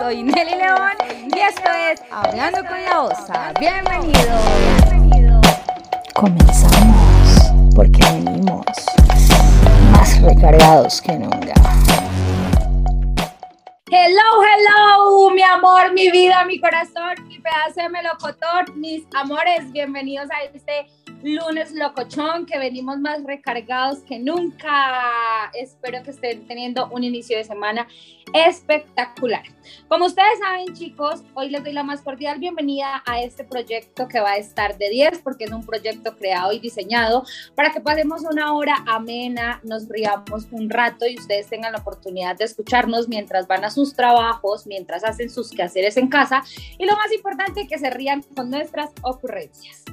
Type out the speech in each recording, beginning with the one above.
soy Nelly León y esto es Hablando con la Osa. Bienvenido. Comenzamos porque venimos más recargados que nunca. Hello, hello, mi amor, mi vida, mi corazón, mi pedazo de melocotón, mis amores, bienvenidos a este lunes locochón, que venimos más recargados que nunca. Espero que estén teniendo un inicio de semana espectacular. Como ustedes saben, chicos, hoy les doy la más cordial bienvenida a este proyecto que va a estar de 10, porque es un proyecto creado y diseñado para que pasemos una hora amena, nos riamos un rato y ustedes tengan la oportunidad de escucharnos mientras van a sus trabajos, mientras hacen sus quehaceres en casa y lo más importante, que se rían con nuestras ocurrencias.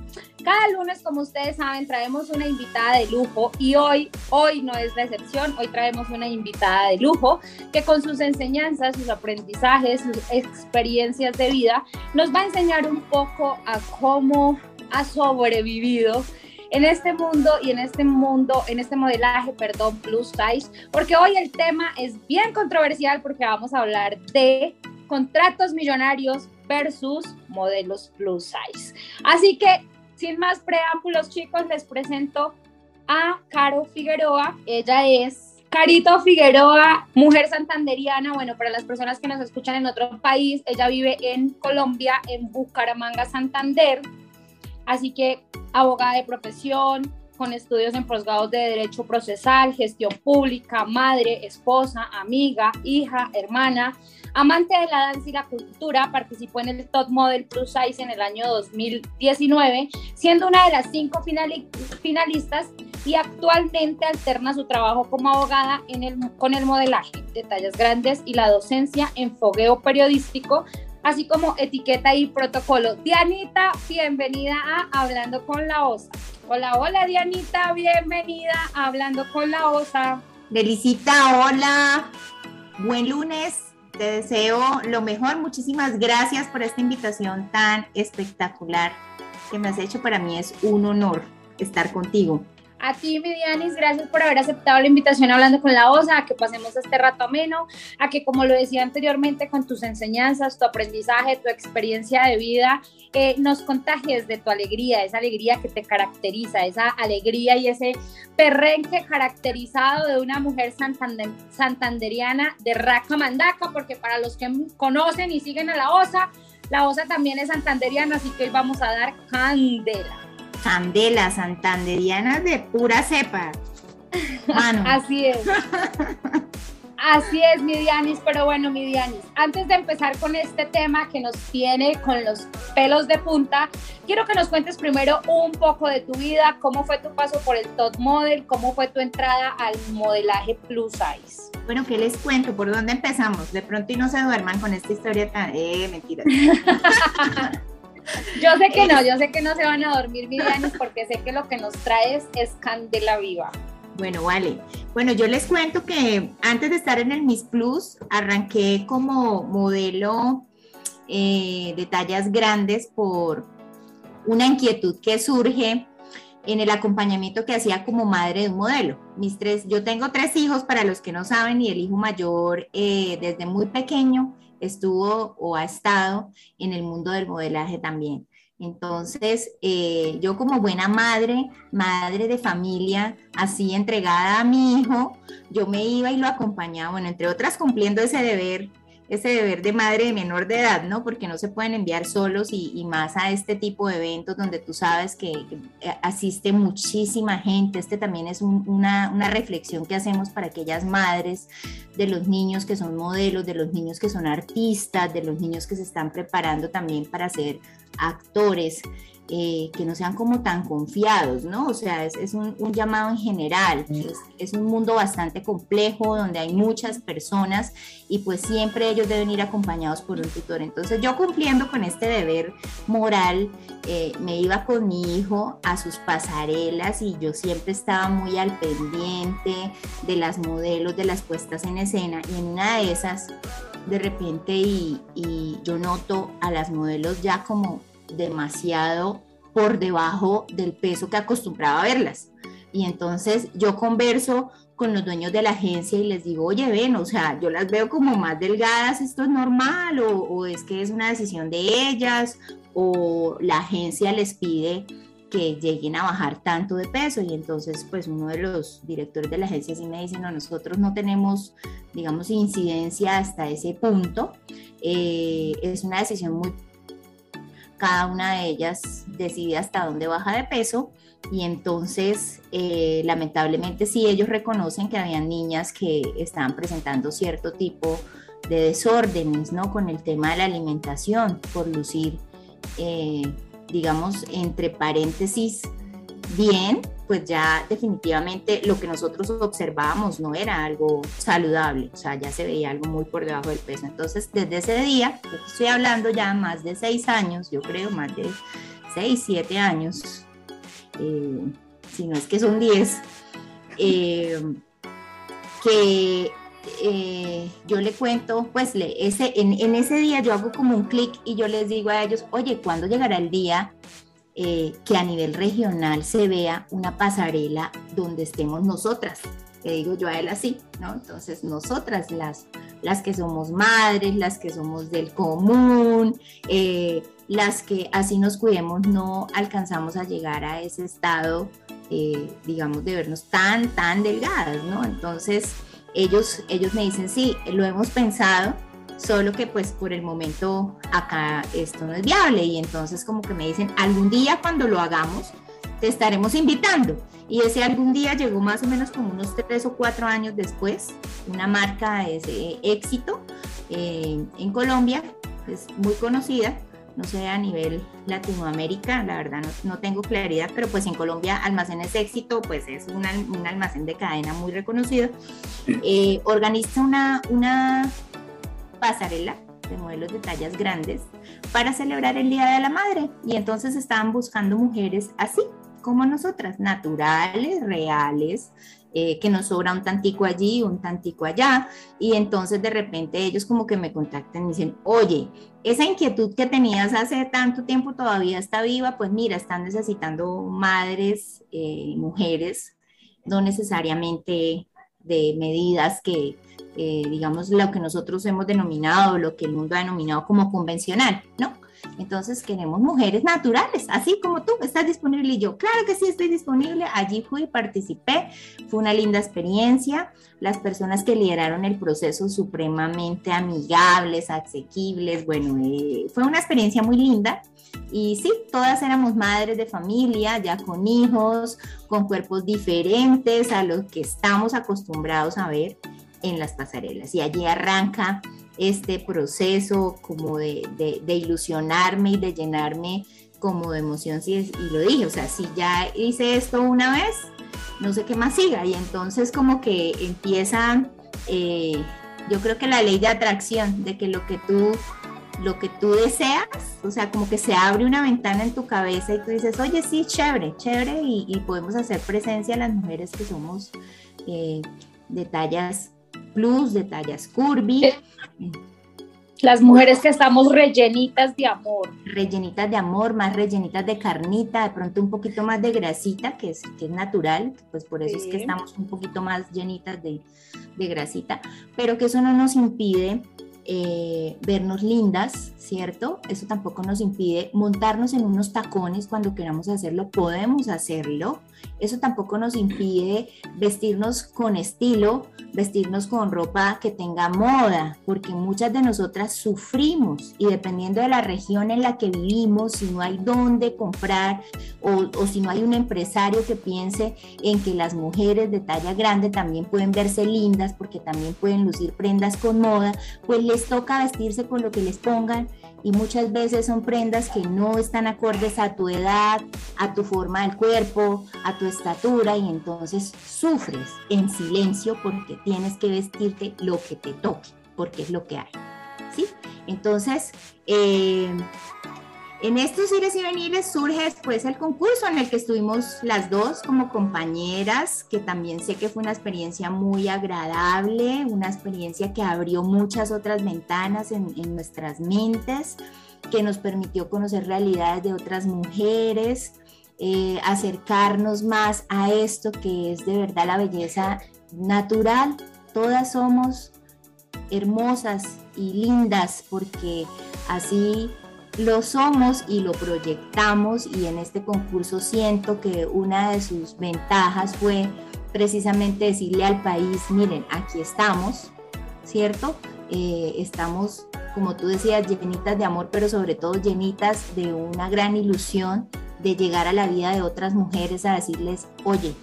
Cada lunes, como ustedes saben, traemos una invitada de lujo y hoy, hoy no es la excepción, hoy traemos una invitada de lujo que con sus enseñanzas, sus aprendizajes, sus experiencias de vida, nos va a enseñar un poco a cómo ha sobrevivido en este mundo y en este mundo, en este modelaje, perdón, plus size, porque hoy el tema es bien controversial porque vamos a hablar de contratos millonarios versus modelos plus size. Así que sin más preámbulos, chicos, les presento a Caro Figueroa. Ella es Carito Figueroa, mujer santanderiana. Bueno, para las personas que nos escuchan en otro país, ella vive en Colombia, en Bucaramanga, Santander. Así que abogada de profesión, con estudios en posgrados de Derecho Procesal, Gestión Pública, madre, esposa, amiga, hija, hermana, Amante de la danza y la cultura, participó en el Top Model Plus Size en el año 2019, siendo una de las cinco finalistas y actualmente alterna su trabajo como abogada con el modelaje de tallas grandes y la docencia en fogueo periodístico, así como etiqueta y protocolo. Dianita, bienvenida a Hablando con la OSA. Hola, hola Dianita, bienvenida a Hablando con la OSA. Delicita, hola. Buen lunes te deseo lo mejor. Muchísimas gracias por esta invitación tan espectacular que me has hecho. Para mí es un honor estar contigo. A ti, Midianis, gracias por haber aceptado la invitación hablando con la OSA, a que pasemos este rato ameno, a que, como lo decía anteriormente, con tus enseñanzas, tu aprendizaje, tu experiencia de vida, eh, nos contagies de tu alegría, esa alegría que te caracteriza, esa alegría y ese perrenque caracterizado de una mujer santanderiana de raca mandaca, porque para los que conocen y siguen a la OSA, la OSA también es santanderiana, así que hoy vamos a dar candela. Candela, santanderianas de pura cepa. Así es. Así es, mi Dianis, pero bueno, mi Dianis, antes de empezar con este tema que nos tiene con los pelos de punta, quiero que nos cuentes primero un poco de tu vida, cómo fue tu paso por el top model, cómo fue tu entrada al modelaje plus size. Bueno, ¿qué les cuento? ¿Por dónde empezamos? De pronto y no se duerman con esta historia tan... Eh, mentira. Yo sé que no, yo sé que no se van a dormir, Vivianis, porque sé que lo que nos traes es candela viva. Bueno, vale. Bueno, yo les cuento que antes de estar en el Miss Plus, arranqué como modelo eh, de tallas grandes por una inquietud que surge en el acompañamiento que hacía como madre de un modelo. Mis tres, yo tengo tres hijos, para los que no saben, y el hijo mayor eh, desde muy pequeño estuvo o ha estado en el mundo del modelaje también. Entonces, eh, yo como buena madre, madre de familia, así entregada a mi hijo, yo me iba y lo acompañaba, bueno, entre otras cumpliendo ese deber ese deber de madre de menor de edad, ¿no? Porque no se pueden enviar solos y, más a este tipo de eventos donde tú sabes que asiste muchísima gente. Este también es una, una, reflexión que hacemos para aquellas madres de los niños que son modelos, de los niños que son artistas, de los niños que se están preparando también para ser actores. Eh, que no sean como tan confiados, ¿no? O sea, es, un, llamado en general, es, un mundo bastante complejo donde hay muchas personas y pues siempre ellos deben ir acompañados por un tutor. Entonces yo cumpliendo con este deber moral, eh, me iba con mi hijo a sus pasarelas y yo siempre estaba muy al pendiente de las modelos, de las puestas en escena y en una de esas de repente y, y yo noto a las modelos ya como demasiado por debajo del peso que acostumbraba a verlas. Y entonces yo converso con los dueños de la agencia y les digo, oye, ven, o sea, yo las veo como más delgadas, ¿esto es normal o, es que es una decisión de ellas o la agencia les pide que lleguen a bajar tanto de peso y entonces pues uno de los directores de la agencia sí me dice, no, nosotros no tenemos, digamos, incidencia hasta ese punto, eh, es una decisión muy... Cada una de ellas decide hasta dónde baja de peso y entonces eh, lamentablemente sí ellos reconocen que habían niñas que estaban presentando cierto tipo de desórdenes, ¿no? Con el tema de la alimentación, por lucir eh, digamos, entre paréntesis, bien, pues ya definitivamente lo que nosotros observábamos no era algo saludable, o sea, ya se veía algo muy por debajo del peso. Entonces, desde ese día, estoy hablando ya más de seis años, yo creo, más de seis, siete años, eh, si no es que son diez, eh, que eh, yo le cuento, pues le, en, en, ese día yo hago como un clic y yo les digo a ellos, oye, ¿cuándo llegará el día eh, que a nivel regional se vea una pasarela donde estemos nosotras? Le digo yo a él así, ¿no? Entonces, nosotras, las, las que somos madres, las que somos del común, eh, las que así nos cuidemos, no alcanzamos a llegar a ese estado, digamos, de vernos tan, tan delgadas, ¿no? Entonces, ellos, ellos me dicen, sí, lo hemos pensado, solo que pues por el momento acá esto no es viable. Y entonces como que me dicen, algún día cuando lo hagamos, te estaremos invitando. Y ese algún día llegó más o menos como unos tres o cuatro años después, una marca de ese éxito eh, en Colombia, es muy conocida, no sé, a nivel Latinoamérica, la verdad no, tengo claridad, pero pues en Colombia Almacenes Éxito, pues es un, almacén de cadena muy reconocido, eh, organiza una, una pasarela de modelos de tallas grandes para celebrar el Día de la Madre. Y entonces estaban buscando mujeres así como nosotras, naturales, reales, eh, que nos sobra un tantico allí, un tantico allá, y entonces de repente ellos como que me contactan y dicen, oye, esa inquietud que tenías hace tanto tiempo todavía está viva, pues mira, están necesitando madres, eh, mujeres, no necesariamente de medidas que, eh, digamos, lo que nosotros hemos denominado, lo que el mundo ha denominado como convencional, ¿no? Entonces queremos mujeres naturales, así como tú, estás disponible y yo, claro que sí estoy disponible, allí fui, participé, fue una linda experiencia, las personas que lideraron el proceso supremamente amigables, asequibles, bueno, eh, fue una experiencia muy linda. Y sí, todas éramos madres de familia, ya con hijos, con cuerpos diferentes a los que estamos acostumbrados a ver en las pasarelas. Y allí arranca este proceso como de, de, ilusionarme y de llenarme como de emoción, y lo dije, o sea, si ya hice esto una vez, no sé qué más siga, y entonces como que empiezan, eh, yo creo que la ley de atracción, de que lo que tú lo que tú deseas, o sea, como que se abre una ventana en tu cabeza y tú dices, oye, sí, chévere, chévere, y, podemos hacer presencia a las mujeres que somos eh, de tallas plus, de tallas curvy. Las mujeres que estamos rellenitas de amor. Rellenitas de amor, más rellenitas de carnita, de pronto un poquito más de grasita, que es, que es natural, pues por eso es que estamos un poquito más llenitas de, de grasita, pero que eso no nos impide eh, vernos lindas, ¿cierto? Eso tampoco nos impide montarnos en unos tacones cuando queramos hacerlo, podemos hacerlo. Eso tampoco nos impide vestirnos con estilo, vestirnos con ropa que tenga moda, porque muchas de nosotras sufrimos y dependiendo de la región en la que vivimos, si no hay dónde comprar o, o si no hay un empresario que piense en que las mujeres de talla grande también pueden verse lindas porque también pueden lucir prendas con moda, pues les toca vestirse con lo que les pongan y muchas veces son prendas que no están acordes a tu edad, a tu forma del cuerpo, a tu estatura y entonces sufres en silencio porque tienes que vestirte lo que te toque, porque es lo que hay. ¿sí? Entonces, eh, en estos ires y venires surge después el concurso en el que estuvimos las dos como compañeras, que también sé que fue una experiencia muy agradable, una experiencia que abrió muchas otras ventanas en, nuestras mentes, que nos permitió conocer realidades de otras mujeres, eh, acercarnos más a esto que es de verdad la belleza natural, todas somos hermosas y lindas porque así lo somos y lo proyectamos y en este concurso siento que una de sus ventajas fue precisamente decirle al país, miren, aquí estamos, ¿cierto? Eh, estamos, como tú decías, llenitas de amor, pero sobre todo llenitas de una gran ilusión de llegar a la vida de otras mujeres a decirles, oye,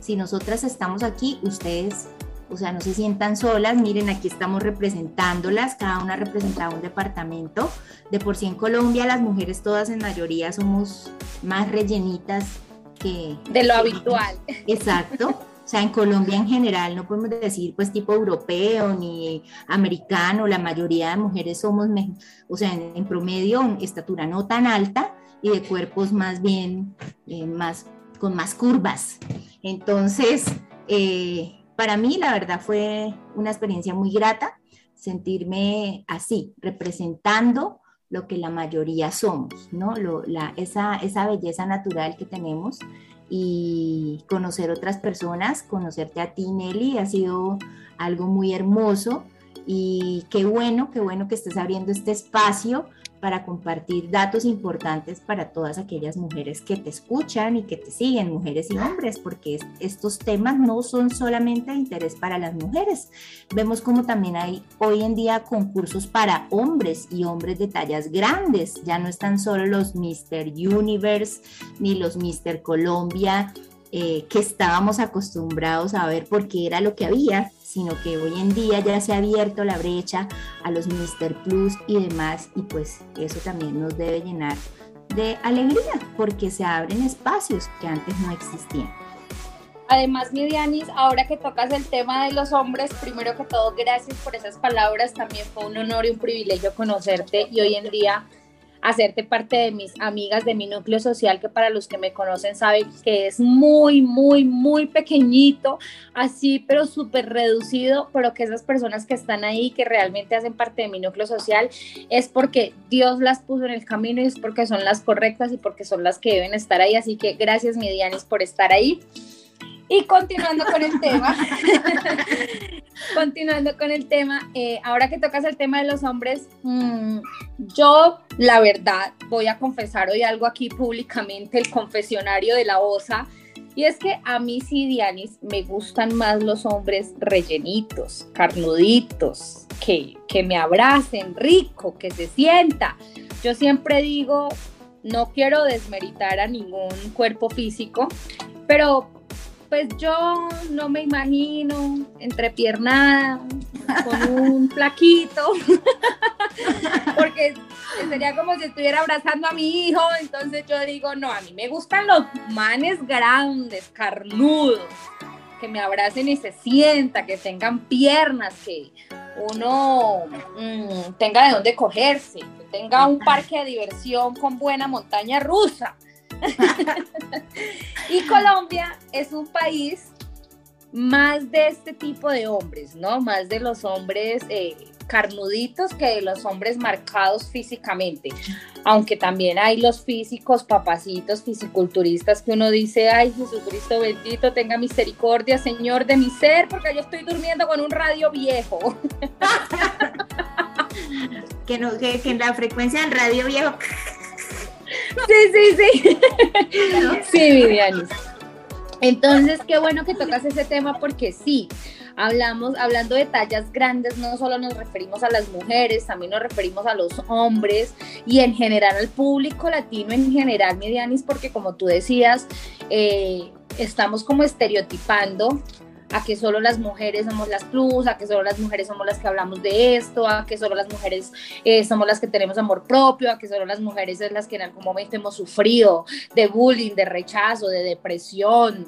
si nosotras estamos aquí, ustedes, o sea, no se sientan solas, miren, aquí estamos representándolas, cada una representa un departamento. De por sí en Colombia las mujeres todas en mayoría somos más rellenitas que... De lo habitual. Exacto. O sea, en Colombia en general no podemos decir pues tipo europeo ni americano, la mayoría de mujeres somos, o sea, en, promedio estatura no tan alta y de cuerpos más bien eh, más con más curvas. Entonces, eh, para mí la verdad fue una experiencia muy grata sentirme así, representando lo que la mayoría somos, ¿no? la, esa, esa belleza natural que tenemos y conocer otras personas, conocerte a ti, Nelly, ha sido algo muy hermoso y qué bueno, qué bueno que estés abriendo este espacio para compartir datos importantes para todas aquellas mujeres que te escuchan y que te siguen, mujeres y hombres, porque estos temas no son solamente de interés para las mujeres. Vemos como también hay hoy en día concursos para hombres y hombres de tallas grandes. Ya no están solo los Mr. Universe ni los Mr. Colombia eh, que estábamos acostumbrados a ver porque era lo que había, sino que hoy en día ya se ha abierto la brecha a los Mister Plus y demás, y pues eso también nos debe llenar de alegría porque se abren espacios que antes no existían. Además, Midianis, ahora que tocas el tema de los hombres, primero que todo, gracias por esas palabras. También fue un honor y un privilegio conocerte y hoy en día hacerte parte de mis amigas de mi núcleo social, que para los que me conocen saben que es muy, muy, muy pequeñito, así, pero súper reducido, pero que esas personas que están ahí, que realmente hacen parte de mi núcleo social, es porque Dios las puso en el camino y es porque son las correctas y porque son las que deben estar ahí. Así que gracias, Midianis, por estar ahí. Y continuando con el tema, continuando con el tema, eh, ahora que tocas el tema de los hombres, mm, yo la verdad voy a confesar hoy algo aquí públicamente, el confesionario de la OSA, y es que a mí sí, Dianis, me gustan más los hombres rellenitos, carnuditos, que, que me abracen rico, que se sienta. Yo siempre digo, no quiero desmeritar a ningún cuerpo físico, pero pues yo no me imagino entrepiernada con un plaquito, porque sería como si estuviera abrazando a mi hijo, entonces yo digo, no, a mí me gustan los manes grandes, carnudos, que me abracen y se sienta, que tengan piernas, que uno mm, tenga de dónde cogerse, que tenga un parque de diversión con buena montaña rusa. y Colombia es un país más de este tipo de hombres, ¿no? Más de los hombres eh, carnuditos que de los hombres marcados físicamente. Aunque también hay los físicos, papacitos, fisiculturistas que uno dice, ay Jesucristo bendito, tenga misericordia, Señor, de mi ser, porque yo estoy durmiendo con un radio viejo. que, en la frecuencia del radio viejo Sí, sí, sí. Sí, Vivianis. Entonces, qué bueno que tocas ese tema porque sí, hablamos, hablando de tallas grandes, no solo nos referimos a las mujeres, también nos referimos a los hombres y en general al público latino en general, Medianis, porque como tú decías, eh, estamos como estereotipando a que solo las mujeres somos las plus, a que solo las mujeres somos las que hablamos de esto, a que solo las mujeres eh, somos las que tenemos amor propio, a que solo las mujeres es las que en algún momento hemos sufrido de bullying, de rechazo, de depresión,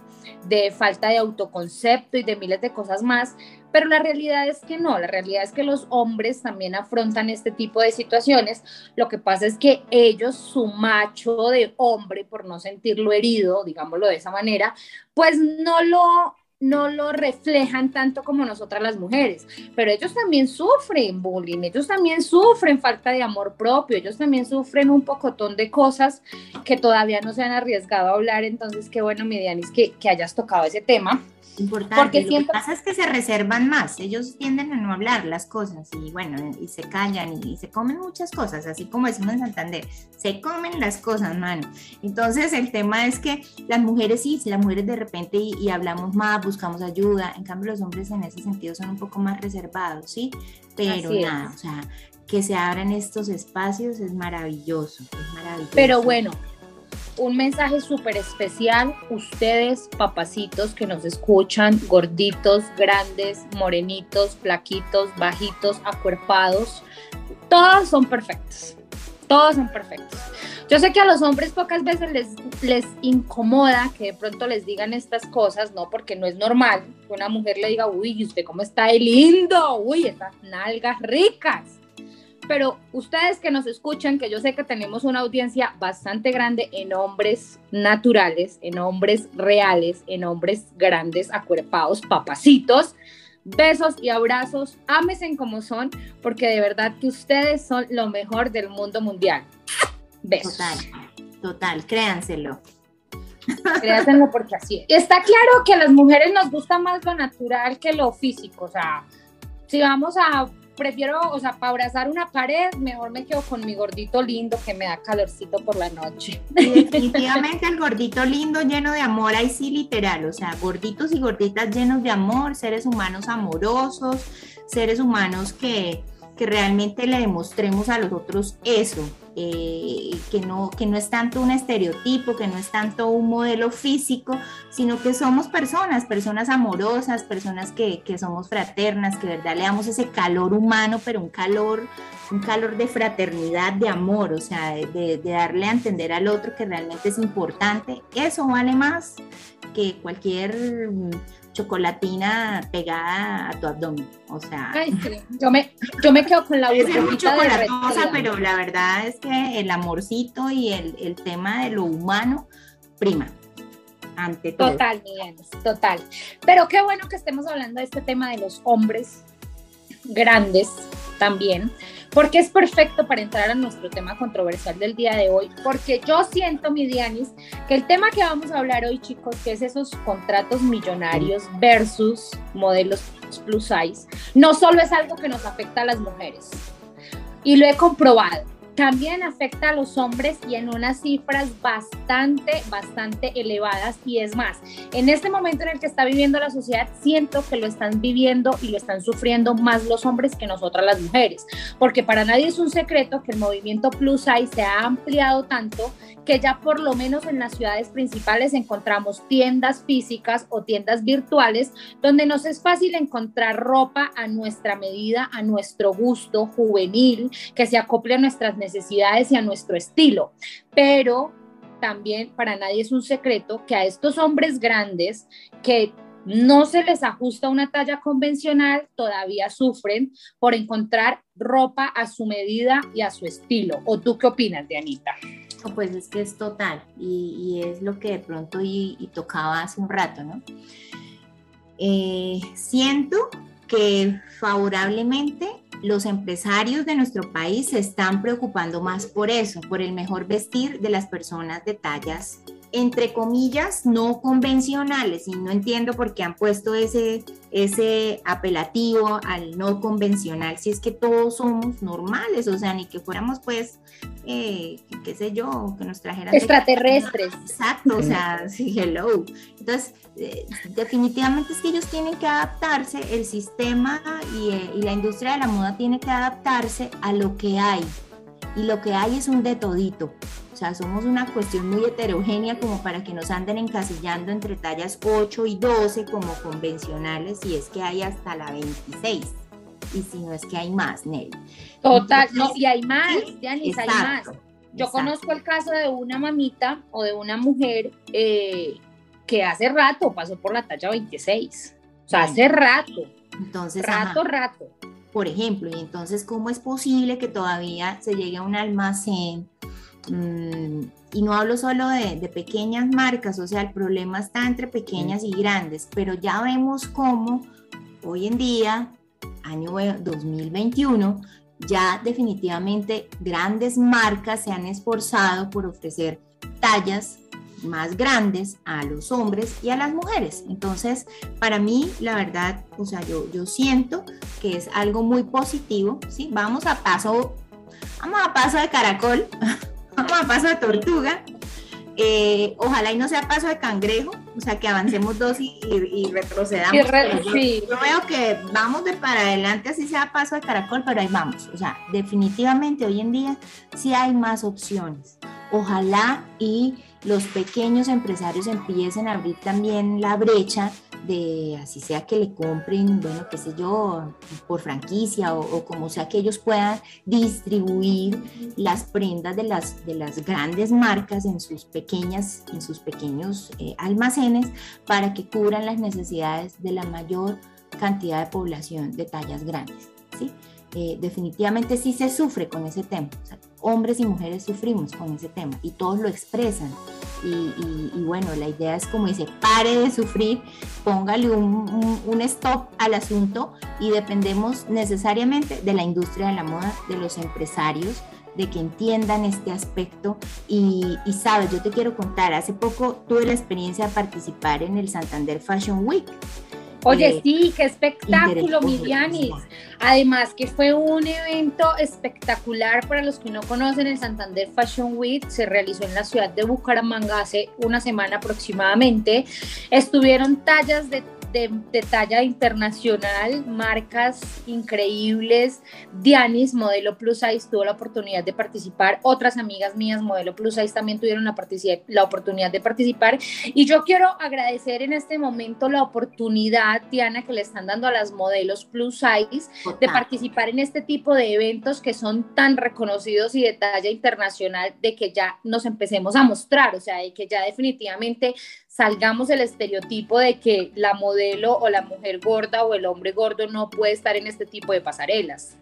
de falta de autoconcepto y de miles de cosas más. Pero la realidad es que no, la realidad es que los hombres también afrontan este tipo de situaciones. Lo que pasa es que ellos, su macho de hombre, por no sentirlo herido, digámoslo de esa manera, pues no lo no lo reflejan tanto como nosotras las mujeres, pero ellos también sufren bullying, ellos también sufren falta de amor propio, ellos también sufren un pocotón de cosas que todavía no se han arriesgado a hablar, entonces qué bueno, Midianis, que, que hayas tocado ese tema. Importante. Porque Lo que pasa es que se reservan más, ellos tienden a no hablar las cosas y bueno, y se callan y, se comen muchas cosas, así como decimos en Santander, se comen las cosas, mano. Entonces el tema es que las mujeres sí, las mujeres de repente y, hablamos más, buscamos ayuda, en cambio los hombres en ese sentido son un poco más reservados, ¿sí? Pero nada, o sea, que se abran estos espacios es maravilloso, es maravilloso. Pero bueno, un mensaje súper especial, ustedes papacitos que nos escuchan, gorditos, grandes, morenitos, flaquitos, bajitos, acuerpados, todos son perfectos, todos son perfectos. Yo sé que a los hombres pocas veces les, les incomoda que de pronto les digan estas cosas, ¿no? Porque no es normal que una mujer le diga, uy, ¿usted cómo está de lindo? Uy, esas nalgas ricas pero ustedes que nos escuchan, que yo sé que tenemos una audiencia bastante grande en hombres naturales, en hombres reales, en hombres grandes, acuerpados, papacitos, besos y abrazos, ámesen como son, porque de verdad que ustedes son lo mejor del mundo mundial. Besos. Total, total, créanselo. Créanselo porque así es. Está claro que a las mujeres nos gusta más lo natural que lo físico, o sea, si vamos a prefiero, o sea, para abrazar una pared, mejor me quedo con mi gordito lindo que me da calorcito por la noche. definitivamente el gordito lindo lleno de amor, ahí sí literal, o sea, gorditos y gorditas llenos de amor, seres humanos amorosos, seres humanos que, que realmente le demostremos a los otros eso, eh, que, no, que no es tanto un estereotipo, que no es tanto un modelo físico, sino que somos personas, personas amorosas, personas que, que somos fraternas, que verdad le damos ese calor humano, pero un calor, un calor de fraternidad, de amor, o sea, de, de darle a entender al otro que realmente es importante. Eso vale más que cualquier chocolatina pegada a tu abdomen. O sea, yo, me, yo me quedo con la burbujita chocolatosa, pero la verdad es que el amorcito y el, el tema de lo humano prima. Ante todo. Total, total. Pero qué bueno que estemos hablando de este tema de los hombres grandes también, porque es perfecto para entrar a nuestro tema controversial del día de hoy, porque yo siento, mi Dianis, que el tema que vamos a hablar hoy, chicos, que es esos contratos millonarios versus modelos plus size, no solo es algo que nos afecta a las mujeres, y lo he comprobado también afecta a los hombres y en unas cifras bastante, bastante elevadas. Y es más, en este momento en el que está viviendo la sociedad, siento que lo están viviendo y lo están sufriendo más los hombres que nosotras las mujeres. Porque para nadie es un secreto que el movimiento Plus Size se ha ampliado tanto que ya por lo menos en las ciudades principales encontramos tiendas físicas o tiendas virtuales donde nos es fácil encontrar ropa a nuestra medida, a nuestro gusto juvenil, que se acople a nuestras necesidades necesidades y a nuestro estilo. Pero también para nadie es un secreto que a estos hombres grandes que no se les ajusta una talla convencional, todavía sufren por encontrar ropa a su medida y a su estilo. ¿O tú qué opinas, Dianita? pues es que es total y, es lo que de pronto y, tocaba hace un rato, ¿no? Eh, siento que favorablemente los empresarios de nuestro país se están preocupando más por eso, por el mejor vestir de las personas de tallas entre comillas, no convencionales, y no entiendo por qué han puesto ese, ese apelativo al no convencional, si es que todos somos normales, o sea, ni que fuéramos pues, eh, qué sé yo, que nos trajeran... Extraterrestres. Exacto, o sea, sí, hello. Entonces, eh, definitivamente es que ellos tienen que adaptarse, el sistema y, eh, y la industria de la moda tiene que adaptarse a lo que hay, y lo que hay es un de todito. O sea, somos una cuestión muy heterogénea como para que nos anden encasillando entre tallas 8 y 12 como convencionales y es que hay hasta la 26. Y si no es que hay más, Nelly. Total, no, y hay más, Yanis, hay más. Yo conozco el caso de una mamita o de una mujer eh, que hace rato pasó por la talla 26. O sea, hace rato. Entonces, rato, rato. Por ejemplo, y entonces, ¿cómo es posible que todavía se llegue a un almacén y no hablo solo de, pequeñas marcas, o sea, el problema está entre pequeñas y grandes, pero ya vemos cómo hoy en día, año 2021, ya definitivamente grandes marcas se han esforzado por ofrecer tallas más grandes a los hombres y a las mujeres. Entonces, para mí, la verdad, o sea, yo, yo siento que es algo muy positivo, ¿sí? Vamos a paso, vamos a paso de caracol, vamos a paso de tortuga, eh, ojalá y no sea paso de cangrejo, o sea, que avancemos dos y, retrocedamos. yo, veo que vamos de para adelante, así sea paso de caracol, pero ahí vamos. O sea, definitivamente hoy en día sí hay más opciones. Ojalá y los pequeños empresarios empiecen a abrir también la brecha de así sea que le compren, bueno, qué sé yo, por franquicia o, como sea que ellos puedan distribuir las prendas de las, de las grandes marcas en sus pequeñas, en sus pequeños eh, almacenes para que cubran las necesidades de la mayor cantidad de población de tallas grandes. Eh, definitivamente sí se sufre con ese tema. Hombres y mujeres sufrimos con ese tema y todos lo expresan. Y, bueno, la idea es como dice, pare de sufrir, póngale un, un, stop al asunto y dependemos necesariamente de la industria de la moda, de los empresarios, de que entiendan este aspecto. Y, y, sabes, yo te quiero contar, hace poco tuve la experiencia de participar en el Santander Fashion Week. Oye, sí, qué espectáculo, Mirianis. Además que fue un evento espectacular para los que no conocen el Santander Fashion Week. Se realizó en la ciudad de Bucaramanga hace una semana aproximadamente. Estuvieron tallas de de, talla internacional, marcas increíbles. Dianis, modelo plus size, tuvo la oportunidad de participar. Otras amigas mías, modelo plus size, también tuvieron la, la oportunidad de participar. Y yo quiero agradecer en este momento la oportunidad, Diana, que le están dando a las modelos plus size de participar en este tipo de eventos que son tan reconocidos y de talla internacional, de que ya nos empecemos a mostrar, o sea, de que ya definitivamente salgamos del estereotipo de que la modelo o la mujer gorda o el hombre gordo no puede estar en este tipo de pasarelas.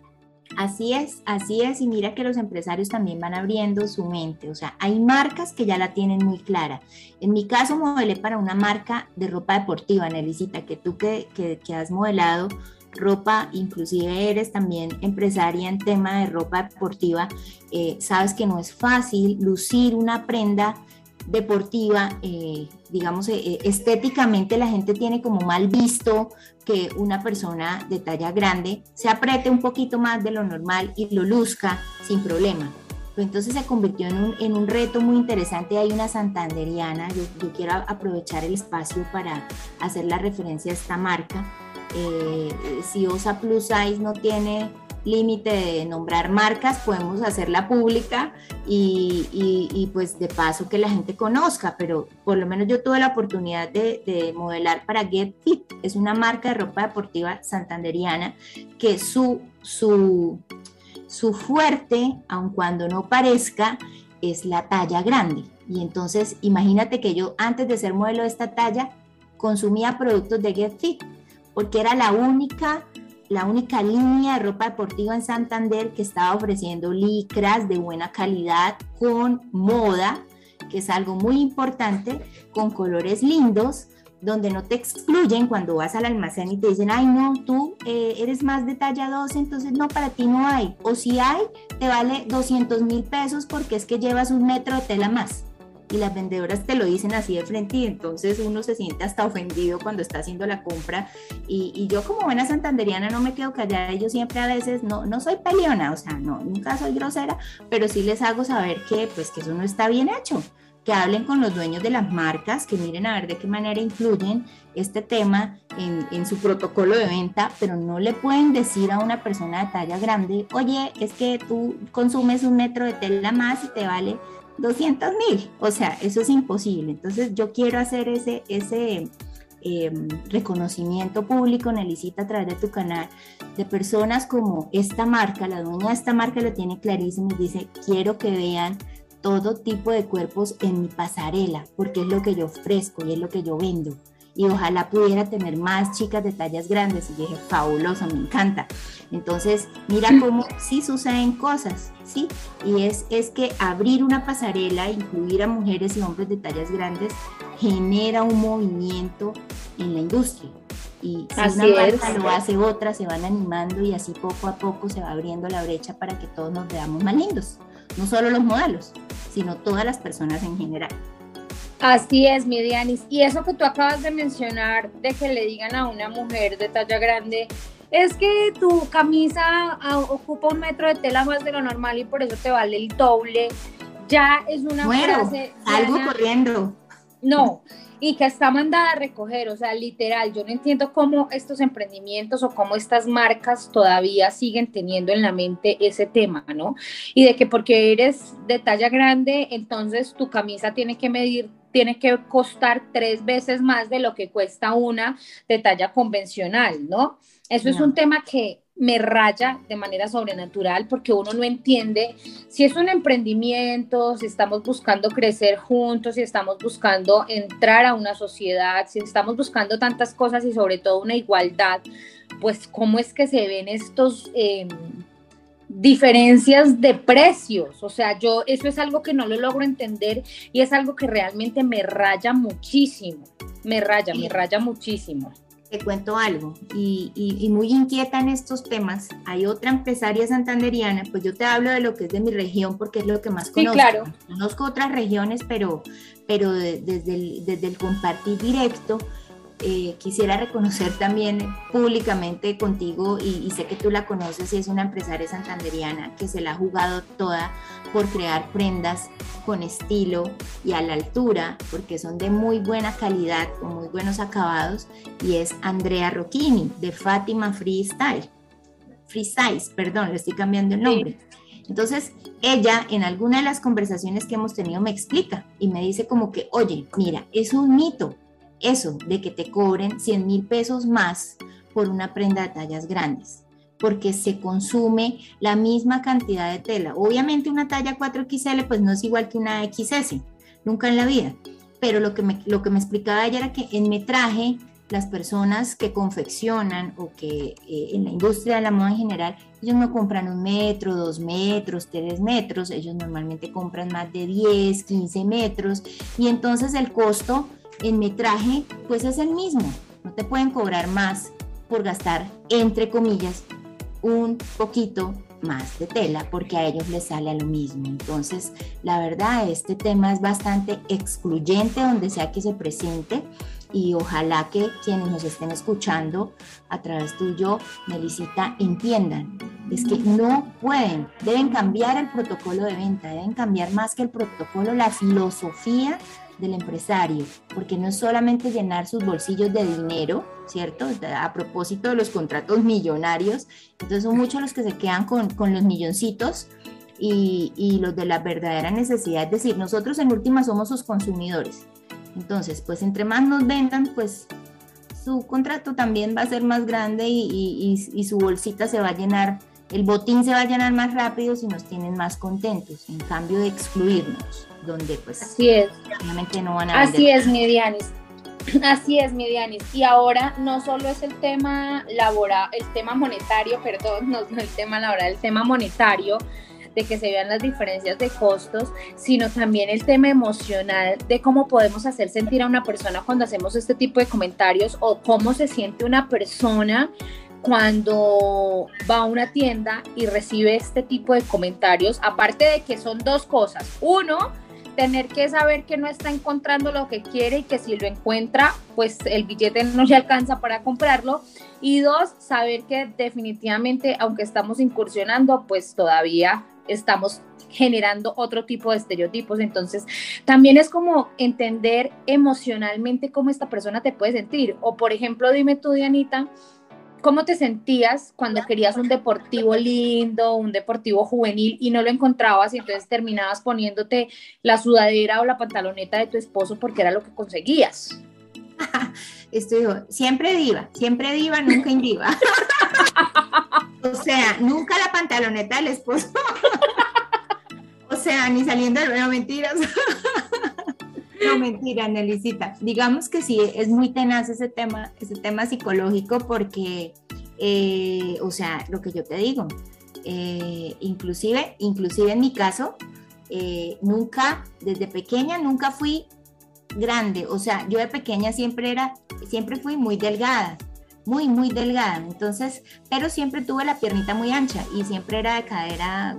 Así es, así es, y mira que los empresarios también van abriendo su mente, o sea, hay marcas que ya la tienen muy clara. En mi caso modelé para una marca de ropa deportiva, Nelicita, que tú que, que, has modelado ropa, inclusive eres también empresaria en tema de ropa deportiva, eh, sabes que no es fácil lucir una prenda deportiva, eh, digamos, eh, eh, estéticamente la gente tiene como mal visto que una persona de talla grande se apriete un poquito más de lo normal y lo luzca sin problema. entonces se convirtió en un, en un, reto muy interesante. Hay una santanderiana, yo, yo, quiero aprovechar el espacio para hacer la referencia a esta marca. si Osa Plus Size no tiene límite de nombrar marcas, podemos hacerla pública y, y, pues de paso que la gente conozca, pero por lo menos yo tuve la oportunidad de, de, modelar para Get Fit, es una marca de ropa deportiva santanderiana que su, su, su fuerte, aun cuando no parezca, es la talla grande. Y entonces imagínate que yo antes de ser modelo de esta talla consumía productos de Get Fit, porque era la única la única línea de ropa deportiva en Santander que estaba ofreciendo licras de buena calidad con moda, que es algo muy importante, con colores lindos, donde no te excluyen cuando vas al almacén y te dicen, ay no, tú eh, eres más de talla 12, entonces no, para ti no hay. O si hay, te vale 200 mil pesos porque es que llevas un metro de tela más y las vendedoras te lo dicen así de frente y entonces uno se siente hasta ofendido cuando está haciendo la compra. Y, yo como buena santanderiana no me quedo callada, yo siempre a veces no, no soy peleona, o sea, no, nunca soy grosera, pero sí les hago saber que pues que eso no está bien hecho. Que hablen con los dueños de las marcas, que miren a ver de qué manera incluyen este tema en, en, su protocolo de venta, pero no le pueden decir a una persona de talla grande, oye, es que tú consumes un metro de tela más y te vale 200 mil, o sea, eso es imposible. Entonces yo quiero hacer ese, ese em, reconocimiento público, Nelicita, a través de tu canal, de personas como esta marca, la dueña de esta marca lo tiene clarísimo y dice, quiero que vean todo tipo de cuerpos en mi pasarela, porque es lo que yo ofrezco y es lo que yo vendo y ojalá pudiera tener más chicas de tallas grandes. Y dije, fabuloso, me encanta. Entonces, mira cómo sí suceden cosas, ¿sí? Y es, es que abrir una pasarela, incluir a mujeres y hombres de tallas grandes, genera un movimiento en la industria. Y si una marca lo hace otra, se van animando y así poco a poco se va abriendo la brecha para que todos nos veamos más lindos. No solo los modelos, sino todas las personas en general. Así es, mi Dianis. Y eso que tú acabas de mencionar, de que le digan a una mujer de talla grande, es que tu camisa ah, ocupa un metro de tela más de lo normal y por eso te vale el doble, ya es una bueno, Algo corriendo. No, y que está mandada a recoger, o sea, literal, yo no entiendo cómo estos emprendimientos o cómo estas marcas todavía siguen teniendo en la mente ese tema, ¿no? Y de que porque eres de talla grande, entonces tu camisa tiene que medir tiene que costar tres veces más de lo que cuesta una de talla convencional, ¿no? Eso es un tema que me raya de manera sobrenatural porque uno no entiende si es un emprendimiento, si estamos buscando crecer juntos, si estamos buscando entrar a una sociedad, si estamos buscando tantas cosas y sobre todo una igualdad, pues cómo es que se ven estos... Em, diferencias de precios. O sea, yo eso es algo que no lo logro entender y es algo que realmente me raya muchísimo. Me raya, me raya muchísimo. Te cuento algo y, muy inquieta en estos temas. Hay otra empresaria santanderiana, pues yo te hablo de lo que es de mi región porque es lo que más conozco. claro. Conozco otras regiones, pero, pero desde, el, desde el compartir directo eh, quisiera reconocer también públicamente contigo, y, sé que tú la conoces, y es una empresaria santanderiana que se la ha jugado toda por crear prendas con estilo y a la altura, porque son de muy buena calidad, con muy buenos acabados, y es Andrea Rocchini, de Fátima Freestyle. Freestyle, perdón, le estoy cambiando el nombre. Entonces, ella en alguna de las conversaciones que hemos tenido me explica y me dice como que, oye, mira, es un mito, eso de que te cobren 100 mil pesos más por una prenda de tallas grandes, porque se consume la misma cantidad de tela. Obviamente una talla 4XL pues no es igual que una XS, nunca en la vida, pero lo que me, lo que me explicaba ella era que en metraje las personas que confeccionan o que eh, en la industria de la moda en general, ellos no compran un metro, dos metros, tres metros, ellos normalmente compran más de 10, 15 metros. Y entonces el costo en metraje, pues es el mismo. No te pueden cobrar más por gastar, entre comillas, un poquito más de tela porque a ellos les sale a lo mismo. Entonces, la verdad, este tema es bastante excluyente donde sea que se presente y ojalá que quienes nos estén escuchando a través tuyo, Melisita, entiendan. Es que no pueden, deben cambiar el protocolo de venta, deben cambiar más que el protocolo, la filosofía del empresario, porque no es solamente llenar sus bolsillos de dinero, ¿cierto? A propósito de los contratos millonarios, entonces son muchos los que se quedan con, los milloncitos y, y, los de la verdadera necesidad, es decir, nosotros en última somos sus consumidores. Entonces, pues entre más nos vendan, pues su contrato también va a ser más grande y, y su bolsita se va a llenar el botín se va a llenar más rápido si nos tienen más contentos, en cambio de excluirnos, donde pues Así es. obviamente no van a Así es, mi Dianis. Así es, mi Dianis. Y ahora no solo es el tema laboral, el tema monetario, perdón, no, no el tema laboral, el tema monetario, de que se vean las diferencias de costos, sino también el tema emocional de cómo podemos hacer sentir a una persona cuando hacemos este tipo de comentarios o cómo se siente una persona cuando va a una tienda y recibe este tipo de comentarios, aparte de que son dos cosas. Uno, tener que saber que no está encontrando lo que quiere y que si lo encuentra, pues el billete no se alcanza para comprarlo. Y dos, saber que definitivamente, aunque estamos incursionando, pues todavía estamos generando otro tipo de estereotipos. Entonces, también es como entender emocionalmente cómo esta persona te puede sentir. O, por ejemplo, dime tú, Dianita, ¿Cómo te sentías cuando querías un deportivo lindo, un deportivo juvenil y no lo encontrabas y entonces terminabas poniéndote la sudadera o la pantaloneta de tu esposo porque era lo que conseguías? Estoy siempre diva, siempre diva, nunca indiva. o sea, nunca la pantaloneta del esposo. o sea, ni saliendo de no mentiras. No, mentira, Nelicita. Digamos que sí, es muy tenaz ese tema, ese tema psicológico porque, eh, o sea, lo que yo te digo, eh, inclusive, inclusive en mi caso, eh, nunca, desde pequeña, nunca fui grande. O sea, yo de pequeña siempre era, siempre fui muy delgada, muy, muy delgada. Entonces, pero siempre tuve la piernita muy ancha y siempre era de cadera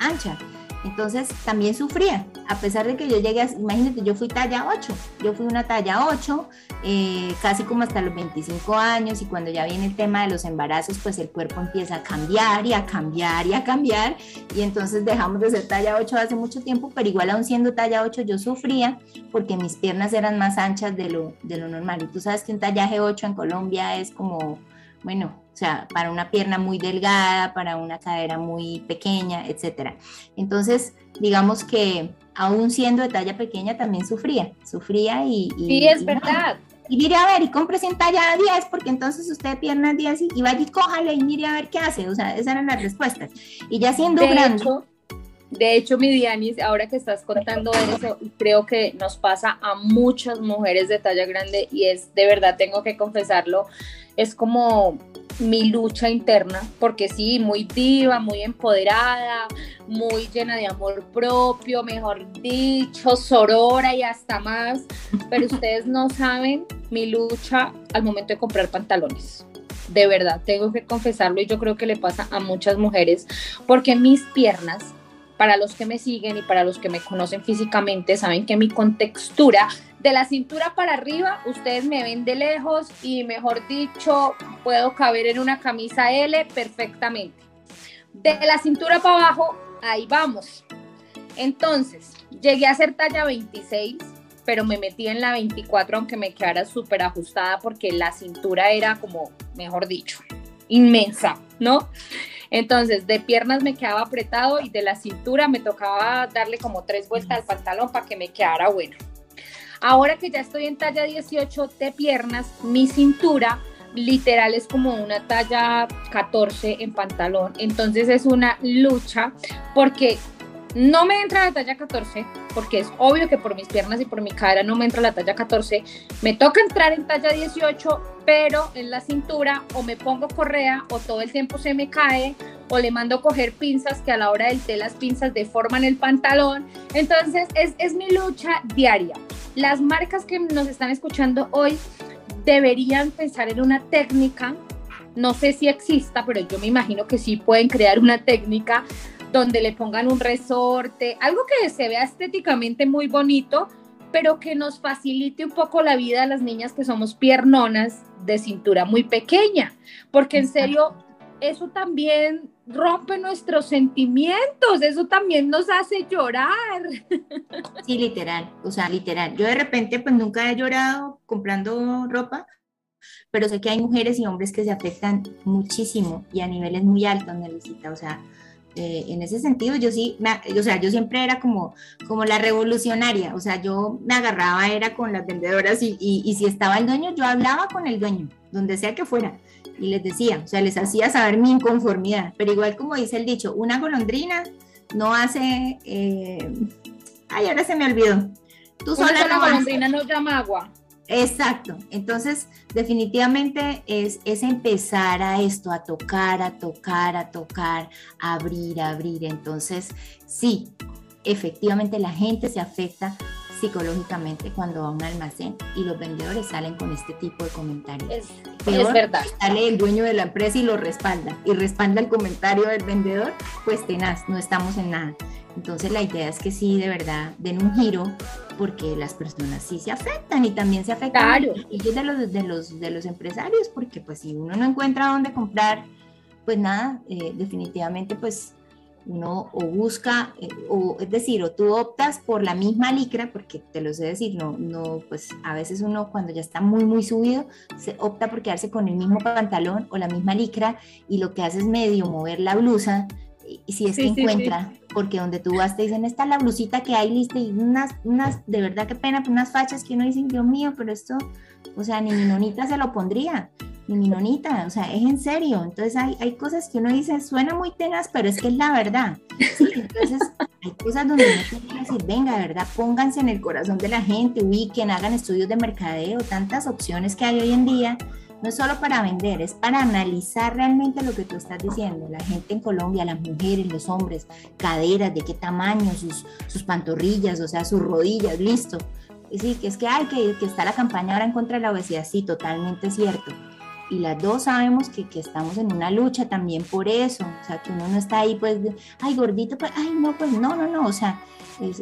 ancha. Entonces también sufría, a pesar de que yo llegué, a, imagínate, yo fui talla 8, yo fui una talla 8, eh, casi como hasta los 25 años y cuando ya viene el tema de los embarazos, pues el cuerpo empieza a cambiar y a cambiar y a cambiar y entonces dejamos de ser talla 8 hace mucho tiempo, pero igual aún siendo talla 8 yo sufría porque mis piernas eran más anchas de lo, de lo normal. Y tú sabes que un tallaje 8 en Colombia es como, bueno, o sea, para una pierna muy delgada, para una cadera muy pequeña, etcétera. Entonces, digamos que aún siendo de talla pequeña también sufría, sufría y... sí, es verdad. Y mire a ver, y compres en talla 10, porque entonces usted pierna 10 y, vaya y cójale y mire a ver qué hace. O sea, esas eran las respuestas. Y ya siendo de grande... Hecho, de hecho, mi Dianis, ahora que estás contando eso, creo que nos pasa a muchas mujeres de talla grande y es, de verdad, tengo que confesarlo, es como mi lucha interna, porque sí, muy viva, muy empoderada, muy llena de amor propio, mejor dicho, sorora y hasta más, pero ustedes no saben mi lucha al momento de comprar pantalones. De verdad, tengo que confesarlo y yo creo que le pasa a muchas mujeres, porque mis piernas, para los que me siguen y para los que me conocen físicamente, saben que mi contextura de la cintura para arriba, ustedes me ven de lejos y mejor dicho, puedo caber en una camisa L perfectamente. De la cintura para abajo, ahí vamos. Entonces, llegué a ser talla 26, pero me metí en la 24 aunque me quedara súper ajustada porque la cintura era como, mejor dicho, inmensa, ¿no? Entonces, de piernas me quedaba apretado y de la cintura me tocaba darle como tres vueltas al pantalón para que me quedara bueno. Ahora que ya estoy en talla 18 de piernas, mi cintura literal es como una talla 14 en pantalón. Entonces es una lucha porque no me entra la talla 14, porque es obvio que por mis piernas y por mi cadera no me entra la talla 14. Me toca entrar en talla 18, pero en la cintura o me pongo correa o todo el tiempo se me cae o le mando coger pinzas que a la hora del té las pinzas deforman el pantalón. Entonces es, es mi lucha diaria las marcas que nos están escuchando hoy deberían pensar en una técnica, no sé si exista, pero yo me imagino que sí pueden crear una técnica donde le pongan un resorte, algo que se vea estéticamente muy bonito, pero que nos facilite un poco la vida a las niñas que somos piernonas de cintura muy pequeña, porque en serio, eso también rompe nuestros sentimientos, eso también nos hace llorar. Sí, literal, o sea, literal. Yo de repente pues nunca he llorado comprando ropa, pero sé que hay mujeres y hombres que se afectan muchísimo y a niveles muy altos, Nelicita, o sea, eh, en ese sentido yo sí, o sea, yo siempre era como, como la revolucionaria, o sea, yo me agarraba, era con las vendedoras y, y si estaba el dueño, yo hablaba con el dueño, donde sea que fuera y les decía, o sea, les hacía saber mi inconformidad, pero igual como dice el dicho, una golondrina no hace, eh, ay, ahora se me olvidó. Tú sola no golondrina no llama agua. Exacto, entonces definitivamente es, es empezar a esto, a tocar, a tocar, a tocar, abrir, abrir. Entonces, sí, efectivamente la gente se afecta psicológicamente cuando va a un almacén y los vendedores salen con este tipo de comentarios. Es, es verdad. Sale el dueño de la empresa y lo respalda y respalda el comentario del vendedor, pues tenaz, no estamos en nada. Entonces la idea es que sí, de verdad, den un giro porque las personas sí se afectan y también se afectan claro. ellos de los, de, los, de los empresarios porque pues si uno no encuentra dónde comprar, pues nada, eh, definitivamente pues uno o busca, eh, o es decir, o tú optas por la misma licra, porque te lo sé decir, no, no, pues a veces uno cuando ya está muy, muy subido, se opta por quedarse con el mismo pantalón o la misma licra y lo que hace es medio mover la blusa, y si es que encuentra, porque donde tú vas te dicen, esta es la blusita que hay lista y unas, unas, de verdad qué pena, unas fachas que uno dice, Dios mío, pero esto, o sea, ni mi nonita se lo pondría ni mi nonita, o sea, es en serio. Entonces hay, hay cosas que uno dice, suena muy tenaz, pero es que es la verdad. Entonces hay cosas donde uno tiene que decir, venga, de verdad, pónganse en el corazón de la gente, ubiquen, hagan estudios de mercadeo, tantas opciones que hay hoy en día. No es solo para vender, es para analizar realmente lo que tú estás diciendo. La gente en Colombia, las mujeres, los hombres, caderas, de qué tamaño, sus, sus pantorrillas, o sea, sus rodillas, listo. Y sí, que es que hay que, que está la campaña ahora en contra de la obesidad, sí, totalmente cierto y las dos sabemos que, que, estamos en una lucha también por eso, o sea, que uno no está ahí pues, ay, gordito, pues, ay, no, pues no, no, no, o sea,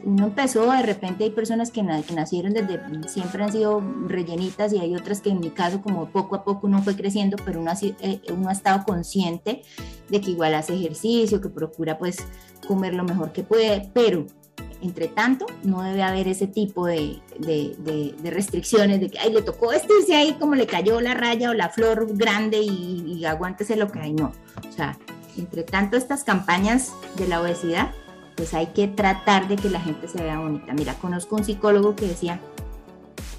uno empezó, de repente hay personas que, que, nacieron desde, siempre han sido rellenitas y hay otras que en mi caso como poco a poco uno fue creciendo, pero uno ha, eh, uno ha estado consciente de que igual hace ejercicio, que procura pues comer lo mejor que puede, pero entre tanto, no debe haber ese tipo de, de, restricciones de que, ay, le tocó este y ahí como le cayó la raya o la flor grande y, y aguántese lo que hay. No, o sea, entre tanto estas campañas de la obesidad, pues hay que tratar de que la gente se vea bonita. Mira, conozco un psicólogo que decía,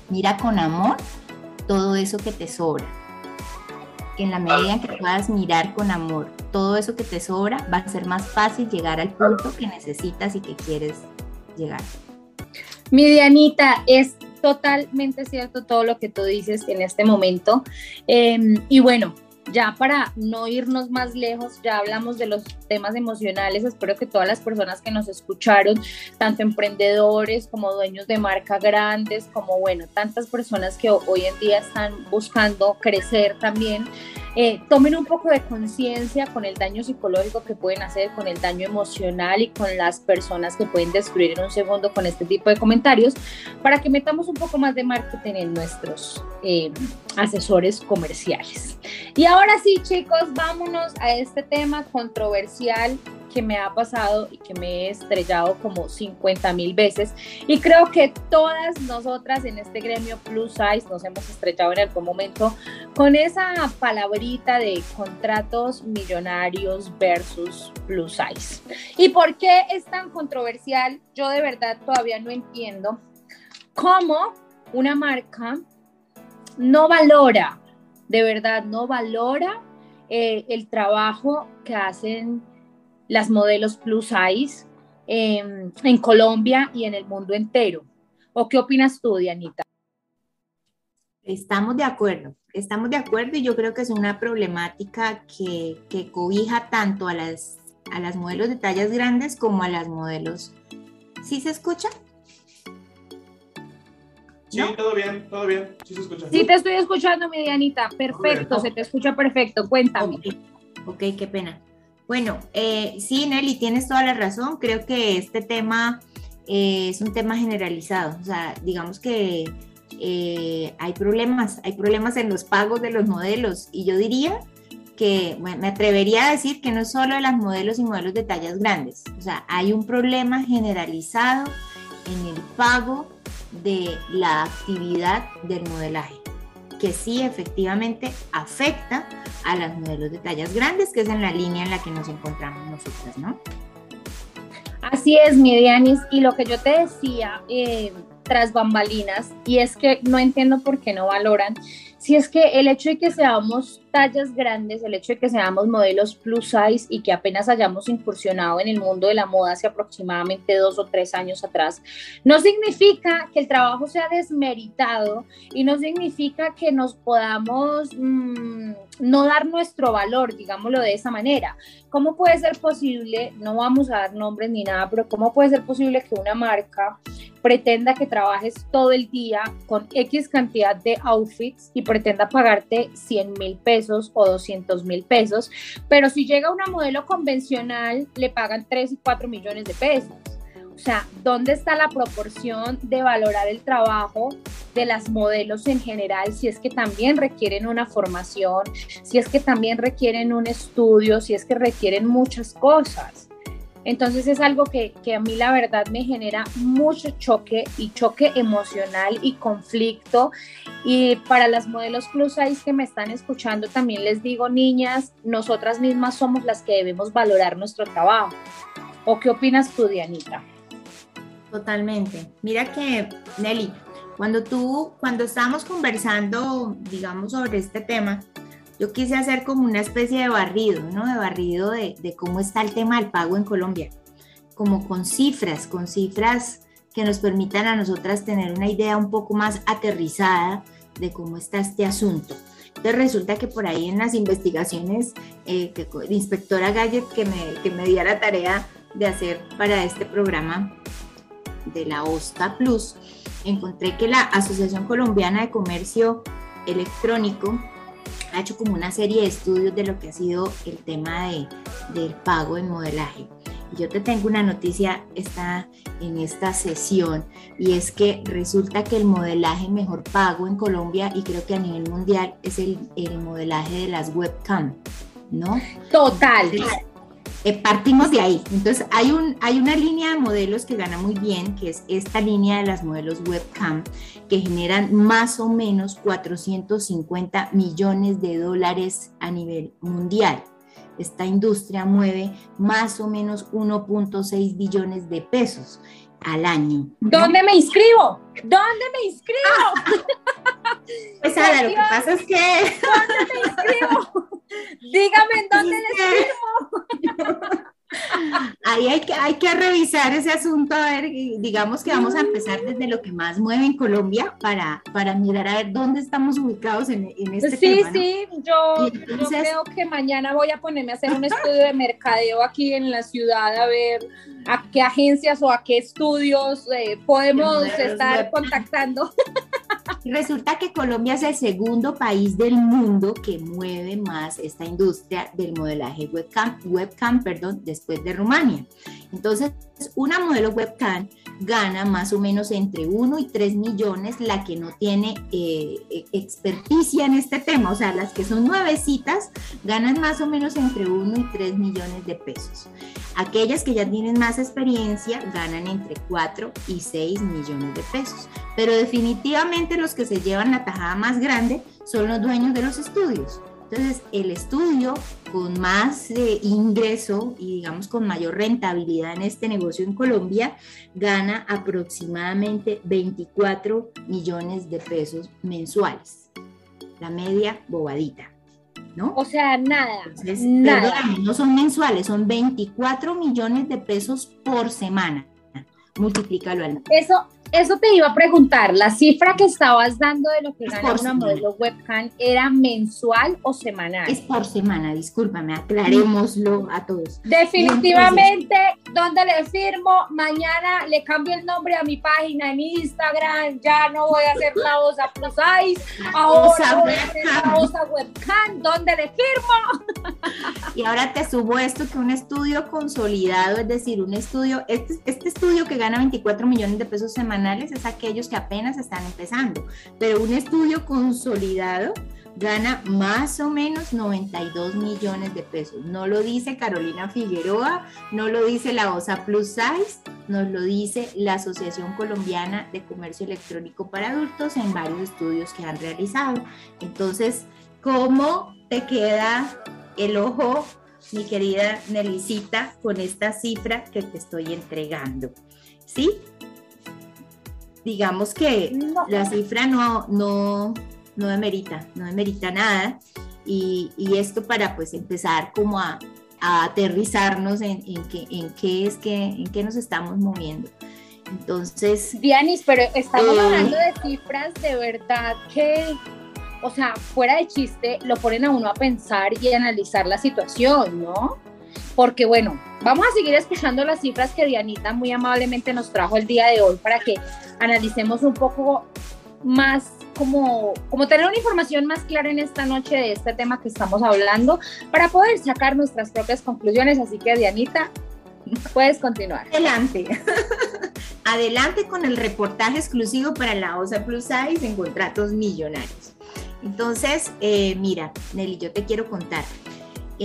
mira con amor todo eso que te sobra. Que en la medida en que puedas mirar con amor todo eso que te sobra, va a ser más fácil llegar al punto que necesitas y que quieres llegar. Mi Dianita, es totalmente cierto todo lo que tú dices en este momento. Em, y bueno, ya para no irnos más lejos, ya hablamos de los temas emocionales. Espero que todas las personas que nos escucharon, tanto emprendedores como dueños de marca grandes, como bueno, tantas personas que hoy en día están buscando crecer también, eh, tomen un poco de conciencia con el daño psicológico que pueden hacer, con el daño emocional y con las personas que pueden destruir en un segundo con este tipo de comentarios, para que metamos un poco más de marketing en nuestros eh, asesores comerciales. Y ahora sí, chicos, vámonos a este tema controversial que me ha pasado y que me he estrellado como 50 mil veces. Y creo que todas nosotras en este gremio plus size nos hemos estrellado en algún momento con esa palabrita de contratos millonarios versus plus size. ¿Y por qué es tan controversial? Yo de verdad todavía no entiendo cómo una marca no valora, de verdad no valora eh, el trabajo que hacen las modelos plus size em, en Colombia y en el mundo entero. ¿O qué opinas tú, Dianita? Estamos de acuerdo, estamos de acuerdo y yo creo que es una problemática que, que cobija tanto a las, a las modelos de tallas grandes como a las modelos. ¿Sí se escucha? Sí, todo bien, todo bien. Sí se escucha. Sí, te estoy escuchando, mi Dianita. Perfecto, se te escucha perfecto. Cuéntame. ok, qué pena. Bueno, eh, sí, Nelly, tienes toda la razón. Creo que este tema eh, es un tema generalizado. O sea, digamos que eh, hay problemas, hay problemas en los pagos de los modelos. Y yo diría que, bueno, me atrevería a decir que no solo de las modelos y modelos de tallas grandes. O sea, hay un problema generalizado en el pago de la actividad del modelaje que sí efectivamente afecta a las modelos de tallas grandes, que es en la línea en la que nos encontramos nosotras, ¿no? Así es, mi Dianis, y lo que yo te decía eh, tras bambalinas, y es que no entiendo por qué no valoran, si es que el hecho de que seamos tallas grandes, el hecho de que seamos modelos plus size y que apenas hayamos incursionado en el mundo de la moda hace aproximadamente dos o tres años atrás, no significa que el trabajo sea desmeritado y no significa que nos podamos mm, no dar nuestro valor, digámoslo de esa manera. ¿Cómo puede ser posible, no vamos a dar nombres ni nada, pero cómo puede ser posible que una marca pretenda que trabajes todo el día con X cantidad de outfits y pretenda pagarte 100 mil pesos? O 200 mil pesos, pero si llega una modelo convencional le pagan 3 y 4 millones de pesos. O sea, ¿dónde está la proporción de valorar el trabajo de las modelos en general? Si es que también requieren una formación, si es que también requieren un estudio, si es que requieren muchas cosas. Entonces es algo que, a mí la verdad me genera mucho choque y choque emocional y conflicto. Y para las modelos plus size que me están escuchando, también les digo, niñas, nosotras mismas somos las que debemos valorar nuestro trabajo. ¿O qué opinas tú, Dianita? Totalmente. Mira que, Nelly, cuando tú, cuando estábamos conversando, digamos, sobre este tema, yo quise hacer como una especie de barrido, ¿no? De barrido de, cómo está el tema del pago en Colombia, como con cifras, con cifras que nos permitan a nosotras tener una idea un poco más aterrizada de cómo está este asunto. Entonces resulta que por ahí en las investigaciones, eh, inspectora Gallet que me, que me dio la tarea de hacer para este programa de la OSTA Plus, encontré que la Asociación Colombiana de Comercio Electrónico ha hecho como una serie de estudios de lo que ha sido el tema de, del pago en modelaje. Yo te tengo una noticia esta, en esta sesión y es que resulta que el modelaje mejor pago en Colombia y creo que a nivel mundial es el, el modelaje de las webcam, ¿no? Total. Eh, partimos de ahí. Entonces, hay, un, hay una línea de modelos que gana muy bien, que es esta línea de las modelos webcam, que generan más o menos 450 millones de dólares a nivel mundial. Esta industria mueve más o menos 1.6 billones de pesos al año. ¿Dónde me inscribo? ¿Dónde me inscribo? pues Ada, lo que pasa es que... ¿Dónde me inscribo? Dígame en dónde le firmo. Ahí hay que, hay que revisar ese asunto, a ver, digamos que vamos a empezar desde lo que más mueve en Colombia para, para mirar a ver dónde estamos ubicados en, en este sí, tema. Sí, sí, yo, yo, creo que mañana voy a ponerme a hacer un estudio de mercadeo aquí en la ciudad, a ver a qué agencias o a qué estudios eh, podemos estar contactando. Resulta que Colombia es el segundo país del mundo que mueve más esta industria del modelaje webcam, webcam perdón, después de Rumania. Entonces, una modelo webcam gana más o menos entre 1 y 3 millones la que no tiene eh, e, experticia en este tema, o sea, las que son nuevecitas ganan más o menos entre 1 y 3 millones de pesos. Aquellas que ya tienen más experiencia ganan entre 4 y 6 millones de pesos, pero definitivamente los que se llevan la tajada más grande son los dueños de los estudios. Entonces, el estudio con más eh, ingreso y digamos con mayor rentabilidad en este negocio en Colombia gana aproximadamente 24 millones de pesos mensuales. La media bobadita. ¿No? O sea, nada. nada. no son mensuales, son 24 millones de pesos por semana. Multiplícalo al Eso, eso te iba a preguntar, la cifra que estabas dando de lo que gana una modelo webcam, ¿era mensual o semanal? Es por semana, discúlpame, aclarémoslo a todos. Definitivamente, ¿dónde le firmo? Mañana le cambio el nombre a mi página en Instagram, ya no voy a hacer la OSA Plus Size, ahora voy a hacer la OSA Webcam, ¿dónde le firmo? Y ahora te subo esto que un estudio consolidado, es decir, un estudio, este, este estudio que gana 24 millones de pesos semanales, es aquellos que apenas están empezando, pero un estudio consolidado gana más o menos 92 millones de pesos. No lo dice Carolina Figueroa, no lo dice la OSA Plus Size, nos lo dice la Asociación Colombiana de Comercio Electrónico para Adultos en varios estudios que han realizado. Entonces, ¿cómo te queda el ojo, mi querida Nelicita, con esta cifra que te estoy entregando? ¿Sí? Digamos que la cifra no, no, no demerita, no demerita nada. Y, y esto para pues empezar como a, a aterrizarnos en, en, qué, en, qué es que, en qué nos estamos moviendo. Entonces... Dianis, pero estamos eh, hablando de cifras de verdad que, o sea, fuera de chiste, lo ponen a uno a pensar y analizar la situación, ¿no? Porque bueno, vamos a seguir escuchando las cifras que Dianita muy amablemente nos trajo el día de hoy para que analicemos un poco más como, como tener una información más clara en esta noche de este tema que estamos hablando para poder sacar nuestras propias conclusiones. Así que Dianita, puedes continuar. Adelante. Adelante con el reportaje exclusivo para la OSA Plus Size en contratos millonarios. Entonces, eh, mira, Nelly, yo te quiero contar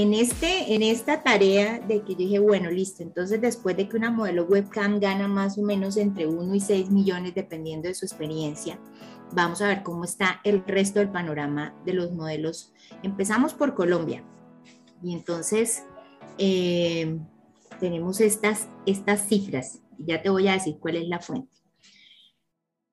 en, este, en esta tarea de que yo dije, bueno, listo, entonces después de que una modelo webcam gana más o menos entre 1 y 6 millones dependiendo de su experiencia, vamos a ver cómo está el resto del panorama de los modelos. Empezamos por Colombia. Y entonces eh, tenemos estas, estas cifras. Ya te voy a decir cuál es la fuente.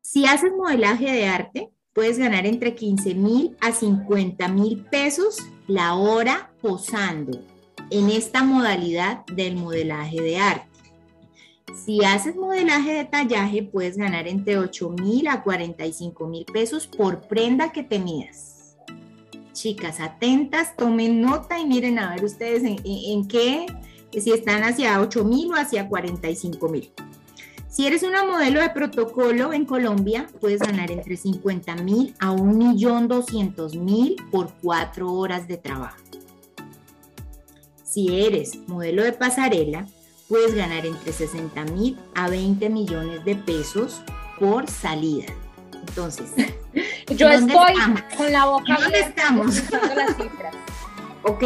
Si haces modelaje de arte, puedes ganar entre 15 mil a 50 mil pesos la hora posando en esta modalidad del modelaje de arte. Si haces modelaje de tallaje, puedes ganar entre 8 mil a 45 mil pesos por prenda que te midas. Chicas, atentas, tomen nota y miren a ver ustedes en, qué, si están hacia 8 mil o hacia 45 mil. Si eres una modelo de protocolo en Colombia, puedes ganar entre 50 mil a 1.200.000 por cuatro horas de trabajo. Si eres modelo de pasarela, puedes ganar entre 60 mil a 20 millones de pesos por salida. Entonces, yo estoy con la boca ¿Dónde estamos? Cifras. ok,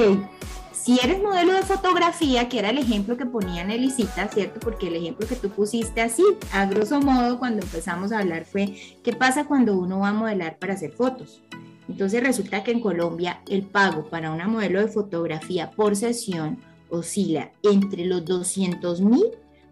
si eres modelo de fotografía, que era el ejemplo que ponía Nelicita, ¿cierto? Porque el ejemplo que tú pusiste así, a grosso modo, cuando empezamos a hablar fue, ¿qué pasa cuando uno va a modelar para hacer fotos? Entonces resulta que en Colombia el pago para una modelo de fotografía por sesión oscila entre los 200 mil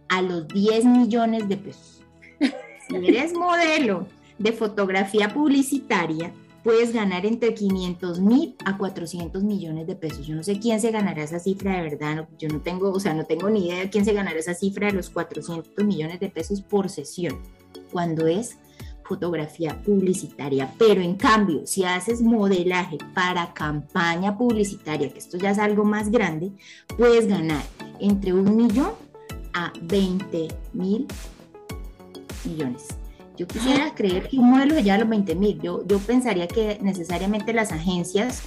a los 10 millones de pesos. Si eres modelo de fotografía publicitaria, puedes ganar entre 500 mil a 400 millones de pesos. Yo no sé quién se ganará esa cifra de verdad, yo no tengo, o sea, no tengo ni idea de quién se ganará esa cifra de los 400 millones de pesos por sesión, cuando es fotografía publicitaria. Pero en cambio, si haces modelaje para campaña publicitaria, que esto ya es algo más grande, puedes ganar entre un millón a 20 mil millones. Yo quisiera creer que un modelo ya a los 20 mil. Yo, yo pensaría que necesariamente las agencias,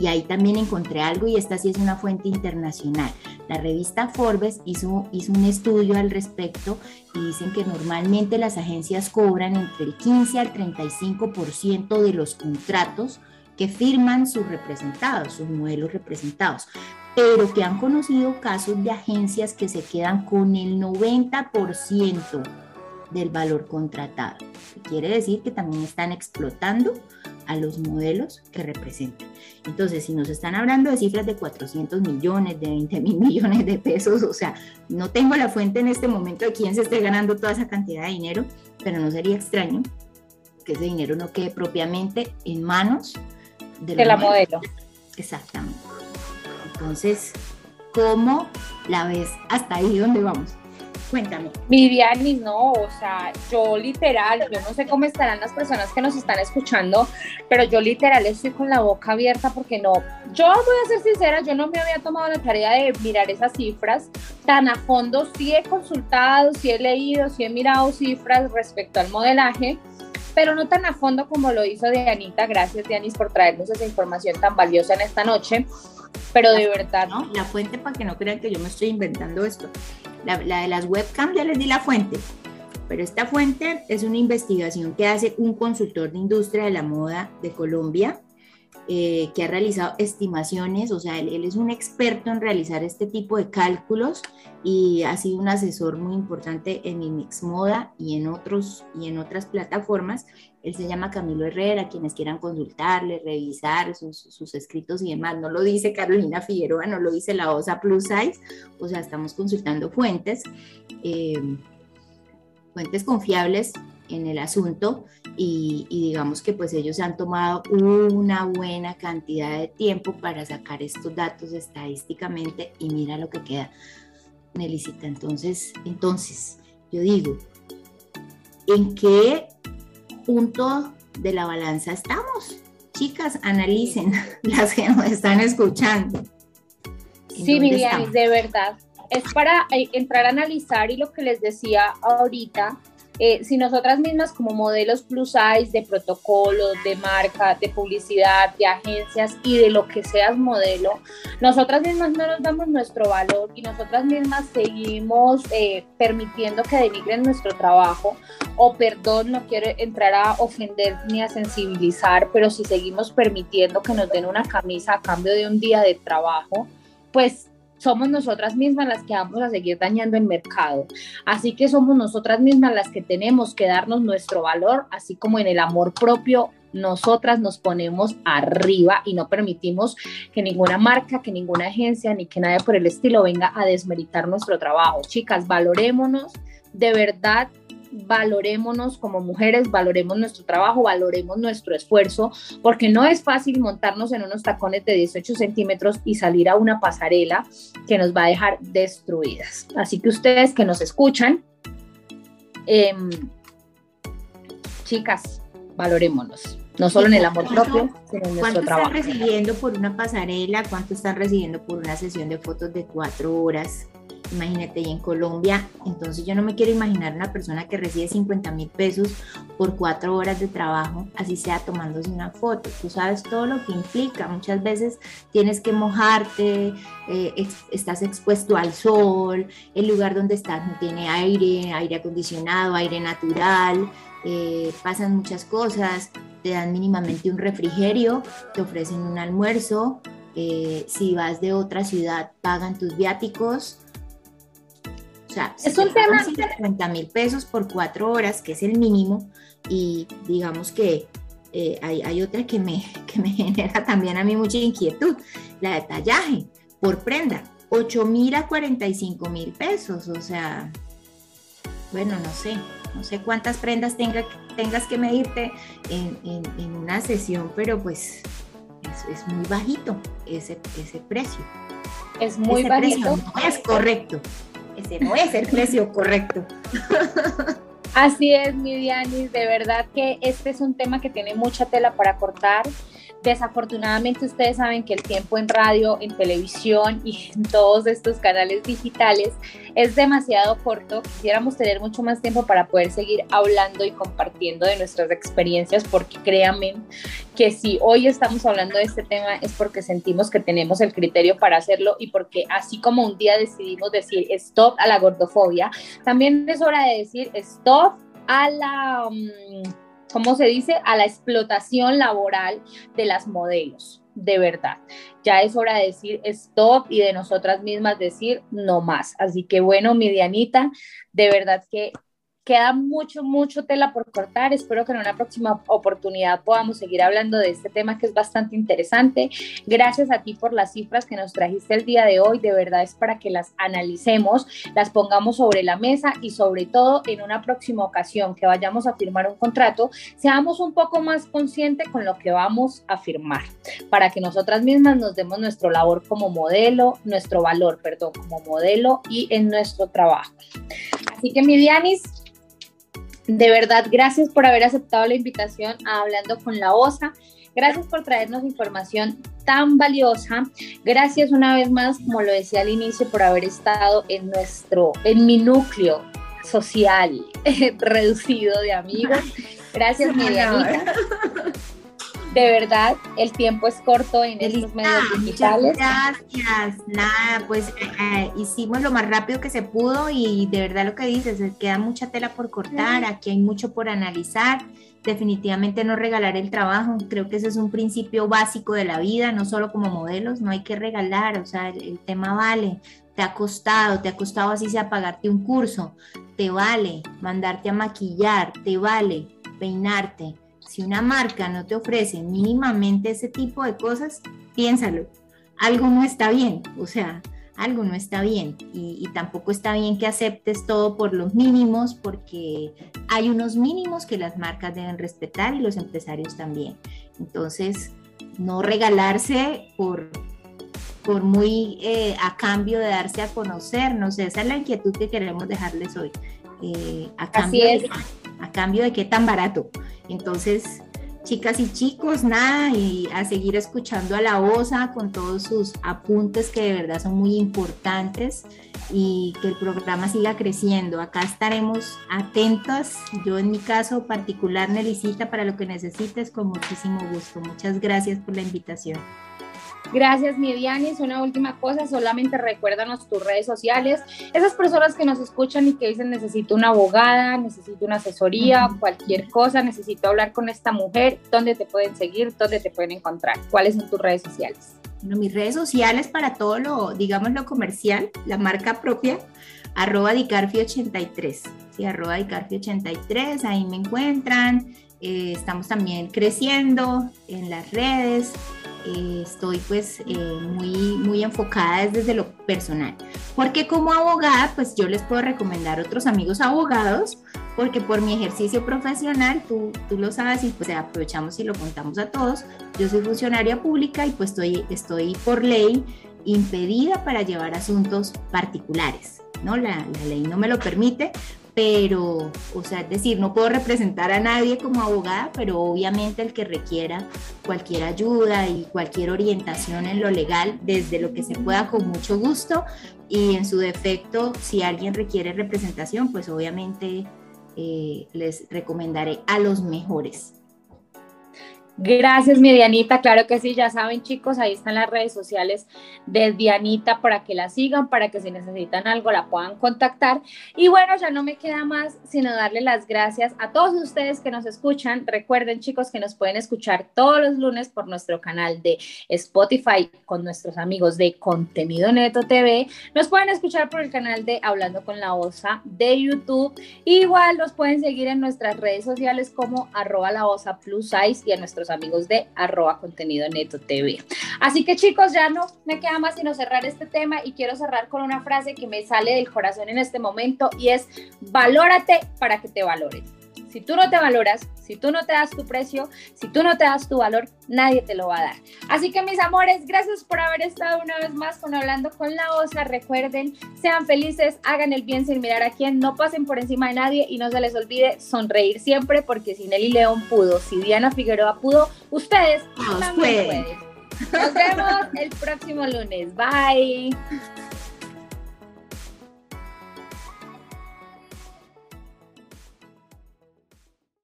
y ahí también encontré algo, y esta sí es una fuente internacional. La revista Forbes hizo, hizo un estudio al respecto y dicen que normalmente las agencias cobran entre el 15 al 35% de los contratos que firman sus representados, sus modelos representados pero que han conocido casos de agencias que se quedan con el 90% del valor contratado. Quiere decir que también están explotando a los modelos que representan. Entonces, si nos están hablando de cifras de 400 millones, de 20 mil millones de pesos, o sea, no tengo la fuente en este momento de quién se esté ganando toda esa cantidad de dinero, pero no sería extraño que ese dinero no quede propiamente en manos de, la modelo. Exactamente. Entonces, ¿cómo la ves hasta ahí donde vamos? Cuéntame. Viviani, no, o sea, yo literal, yo no sé cómo estarán las personas que nos están escuchando, pero yo literal estoy con la boca abierta porque no, yo voy a ser sincera, yo no me había tomado la tarea de mirar esas cifras tan a fondo, sí he consultado, sí he leído, sí he mirado cifras respecto al modelaje, pero no tan a fondo como lo hizo Dianita. Gracias, Dianis, por traernos esa información tan valiosa en esta noche. Pero de verdad, ¿no? La fuente para que no crean que yo me estoy inventando esto. La, de las webcams ya les di la fuente, pero esta fuente es una investigación que hace un consultor de industria de la moda de Colombia, eh, que ha realizado estimaciones, o sea, él, es un experto en realizar este tipo de cálculos y ha sido un asesor muy importante en Mimix Moda y en, otros, y en otras plataformas. Él se llama Camilo Herrera, quienes quieran consultarle, revisar sus, escritos y demás. No lo dice Carolina Figueroa, no lo dice la OSA Plus Size, o sea, estamos consultando fuentes, eh, fuentes confiables en el asunto y, digamos que pues ellos han tomado una buena cantidad de tiempo para sacar estos datos estadísticamente y mira lo que queda, Nelicita. Entonces, entonces, yo digo, ¿en qué punto de la balanza estamos? Chicas, analicen las que nos están escuchando. Sí, Miriam, de verdad. Es para eh, entrar a analizar y lo que les decía ahorita, eh, si nosotras mismas como modelos plus size de protocolo, de marca, de publicidad, de agencias y de lo que seas modelo, nosotras mismas no nos damos nuestro valor y nosotras mismas seguimos eh, permitiendo que denigren nuestro trabajo. O perdón, no quiero entrar a ofender ni a sensibilizar, pero si seguimos permitiendo que nos den una camisa a cambio de un día de trabajo, pues somos nosotras mismas las que vamos a seguir dañando el mercado. Así que somos nosotras mismas las que tenemos que darnos nuestro valor, así como en el amor propio nosotras nos ponemos arriba y no permitimos que ninguna marca, que ninguna agencia, ni que nadie por el estilo venga a desmeritar nuestro trabajo. Chicas, valorémonos, de verdad valorémonos como mujeres, valoremos nuestro trabajo, valoremos nuestro esfuerzo, porque no es fácil montarnos en unos tacones de 18 centímetros y salir a una pasarela que nos va a dejar destruidas. Así que ustedes que nos escuchan, em, chicas, valorémonos. No solo en el amor propio, sino en nuestro trabajo. ¿Cuánto están recibiendo por una pasarela? ¿Cuánto están recibiendo por una sesión de fotos de cuatro horas? Imagínate, y en Colombia, entonces yo no me quiero imaginar una persona que recibe 50 mil pesos por cuatro horas de trabajo, así sea tomándose una foto. Tú sabes todo lo que implica. Muchas veces tienes que mojarte, eh, estás expuesto al sol, el lugar donde estás no tiene aire, aire acondicionado, aire natural, eh, pasan muchas cosas, te dan mínimamente un refrigerio, te ofrecen un almuerzo, eh, si vas de otra ciudad pagan tus viáticos. O sea, es un tema. 50 mil pesos por cuatro horas, que es el mínimo, y digamos que eh, hay, otra que me, que me genera también a mí mucha inquietud, la de tallaje por prenda, 8 mil a 45 mil pesos, o sea, bueno, no sé, no sé cuántas prendas tenga, tengas que medirte en, en una sesión, pero pues es, muy bajito ese, ese precio. Es muy bajito. no es correcto. No es el precio correcto. Así es, mi Dianis, de verdad que este es un tema que tiene mucha tela para cortar. Desafortunadamente ustedes saben que el tiempo en radio, en televisión y en todos estos canales digitales es demasiado corto. Quisiéramos tener mucho más tiempo para poder seguir hablando y compartiendo de nuestras experiencias porque créanme que si hoy estamos hablando de este tema es porque sentimos que tenemos el criterio para hacerlo y porque así como un día decidimos decir stop a la gordofobia, también es hora de decir stop a la... Mm, ¿cómo se dice? A la explotación laboral de las modelos, de verdad. Ya es hora de decir stop y de nosotras mismas decir no más. Así que bueno, mi Dianita, de verdad que queda mucho, mucho tela por cortar. Espero que en una próxima oportunidad podamos seguir hablando de este tema que es bastante interesante. Gracias a ti por las cifras que nos trajiste el día de hoy. De verdad es para que las analicemos, las pongamos sobre la mesa y sobre todo en una próxima ocasión que vayamos a firmar un contrato, seamos un poco más conscientes con lo que vamos a firmar, para que nosotras mismas nos demos nuestro labor como modelo, nuestro valor, perdón, como modelo y en nuestro trabajo. Así que mi Dianis, de verdad, gracias por haber aceptado la invitación a Hablando con la OSA. Gracias por traernos información tan valiosa. Gracias una vez más, como lo decía al inicio, por haber estado en nuestro, en mi núcleo social reducido de amigos. Gracias, mi de verdad, el tiempo es corto en estos medios digitales. Gracias, nada, pues eh, eh, hicimos lo más rápido que se pudo y de verdad lo que dices, queda mucha tela por cortar, aquí hay mucho por analizar. Definitivamente no regalar el trabajo, creo que ese es un principio básico de la vida, no solo como modelos, no hay que regalar, o sea, el, el tema vale, te ha costado, te ha costado así sea pagarte un curso, te vale mandarte a maquillar, te vale peinarte, si una marca no te ofrece mínimamente ese tipo de cosas, piénsalo, algo no está bien, o sea, algo no está bien y, tampoco está bien que aceptes todo por los mínimos porque hay unos mínimos que las marcas deben respetar y los empresarios también. Entonces, no regalarse por, por muy eh, a cambio de darse a conocer, no sé, esa es la inquietud que queremos dejarles hoy. Eh, a, cambio de, a cambio de qué tan barato. Entonces, chicas y chicos, nada, y a seguir escuchando a la OSA con todos sus apuntes que de verdad son muy importantes y que el programa siga creciendo. Acá estaremos atentas, yo en mi caso particular, Nelicita, para lo que necesites, con muchísimo gusto. Muchas gracias por la invitación. Gracias, Dianis. Una última cosa, solamente recuérdanos tus redes sociales. Esas personas que nos escuchan y que dicen necesito una abogada, necesito una asesoría, cualquier cosa, necesito hablar con esta mujer, ¿dónde te pueden seguir? ¿Dónde te pueden encontrar? ¿Cuáles son tus redes sociales? Bueno, mis redes sociales para todo lo, digamos, lo comercial, la marca propia, arroba dicarfi83, sí, arroba dicarfi83, ahí me encuentran. Eh, estamos también creciendo en las redes. Estoy pues eh, muy, muy enfocada desde lo personal. Porque como abogada, pues yo les puedo recomendar otros amigos abogados, porque por mi ejercicio profesional, tú, tú lo sabes y pues aprovechamos y lo contamos a todos, yo soy funcionaria pública y pues estoy, estoy por ley impedida para llevar asuntos particulares. ¿no? La ley no me lo permite, pero, o sea, es decir, no puedo representar a nadie como abogada, pero obviamente el que requiera cualquier ayuda y cualquier orientación en lo legal, desde lo que se pueda con mucho gusto, y en su defecto, si alguien requiere representación, pues obviamente eh, les recomendaré a los mejores. Gracias, mi Dianita. Claro que sí, ya saben, chicos, ahí están las redes sociales de Dianita para que la sigan, para que si necesitan algo la puedan contactar. Y bueno, ya no me queda más sino darle las gracias a todos ustedes que nos escuchan. Recuerden, chicos, que nos pueden escuchar todos los lunes por nuestro canal de Spotify con nuestros amigos de Contenido Neto TV. Nos pueden escuchar por el canal de Hablando con la Osa de YouTube. Igual nos pueden seguir en nuestras redes sociales como arroba la osa plus size y en nuestro amigos de arroba contenido neto TV. Así que chicos, ya no me queda más sino cerrar este tema y quiero cerrar con una frase que me sale del corazón en este momento y es, valórate para que te valoren. Si tú no te valoras, si tú no te das tu precio, si tú no te das tu valor, nadie te lo va a dar. Así que mis amores, gracias por haber estado una vez más con Hablando con la Osa. Recuerden, sean felices, hagan el bien sin mirar a quién, no pasen por encima de nadie y no se les olvide sonreír siempre porque si Nelly León pudo, si Diana Figueroa pudo, ustedes también pueden. Nos vemos el próximo lunes. Bye.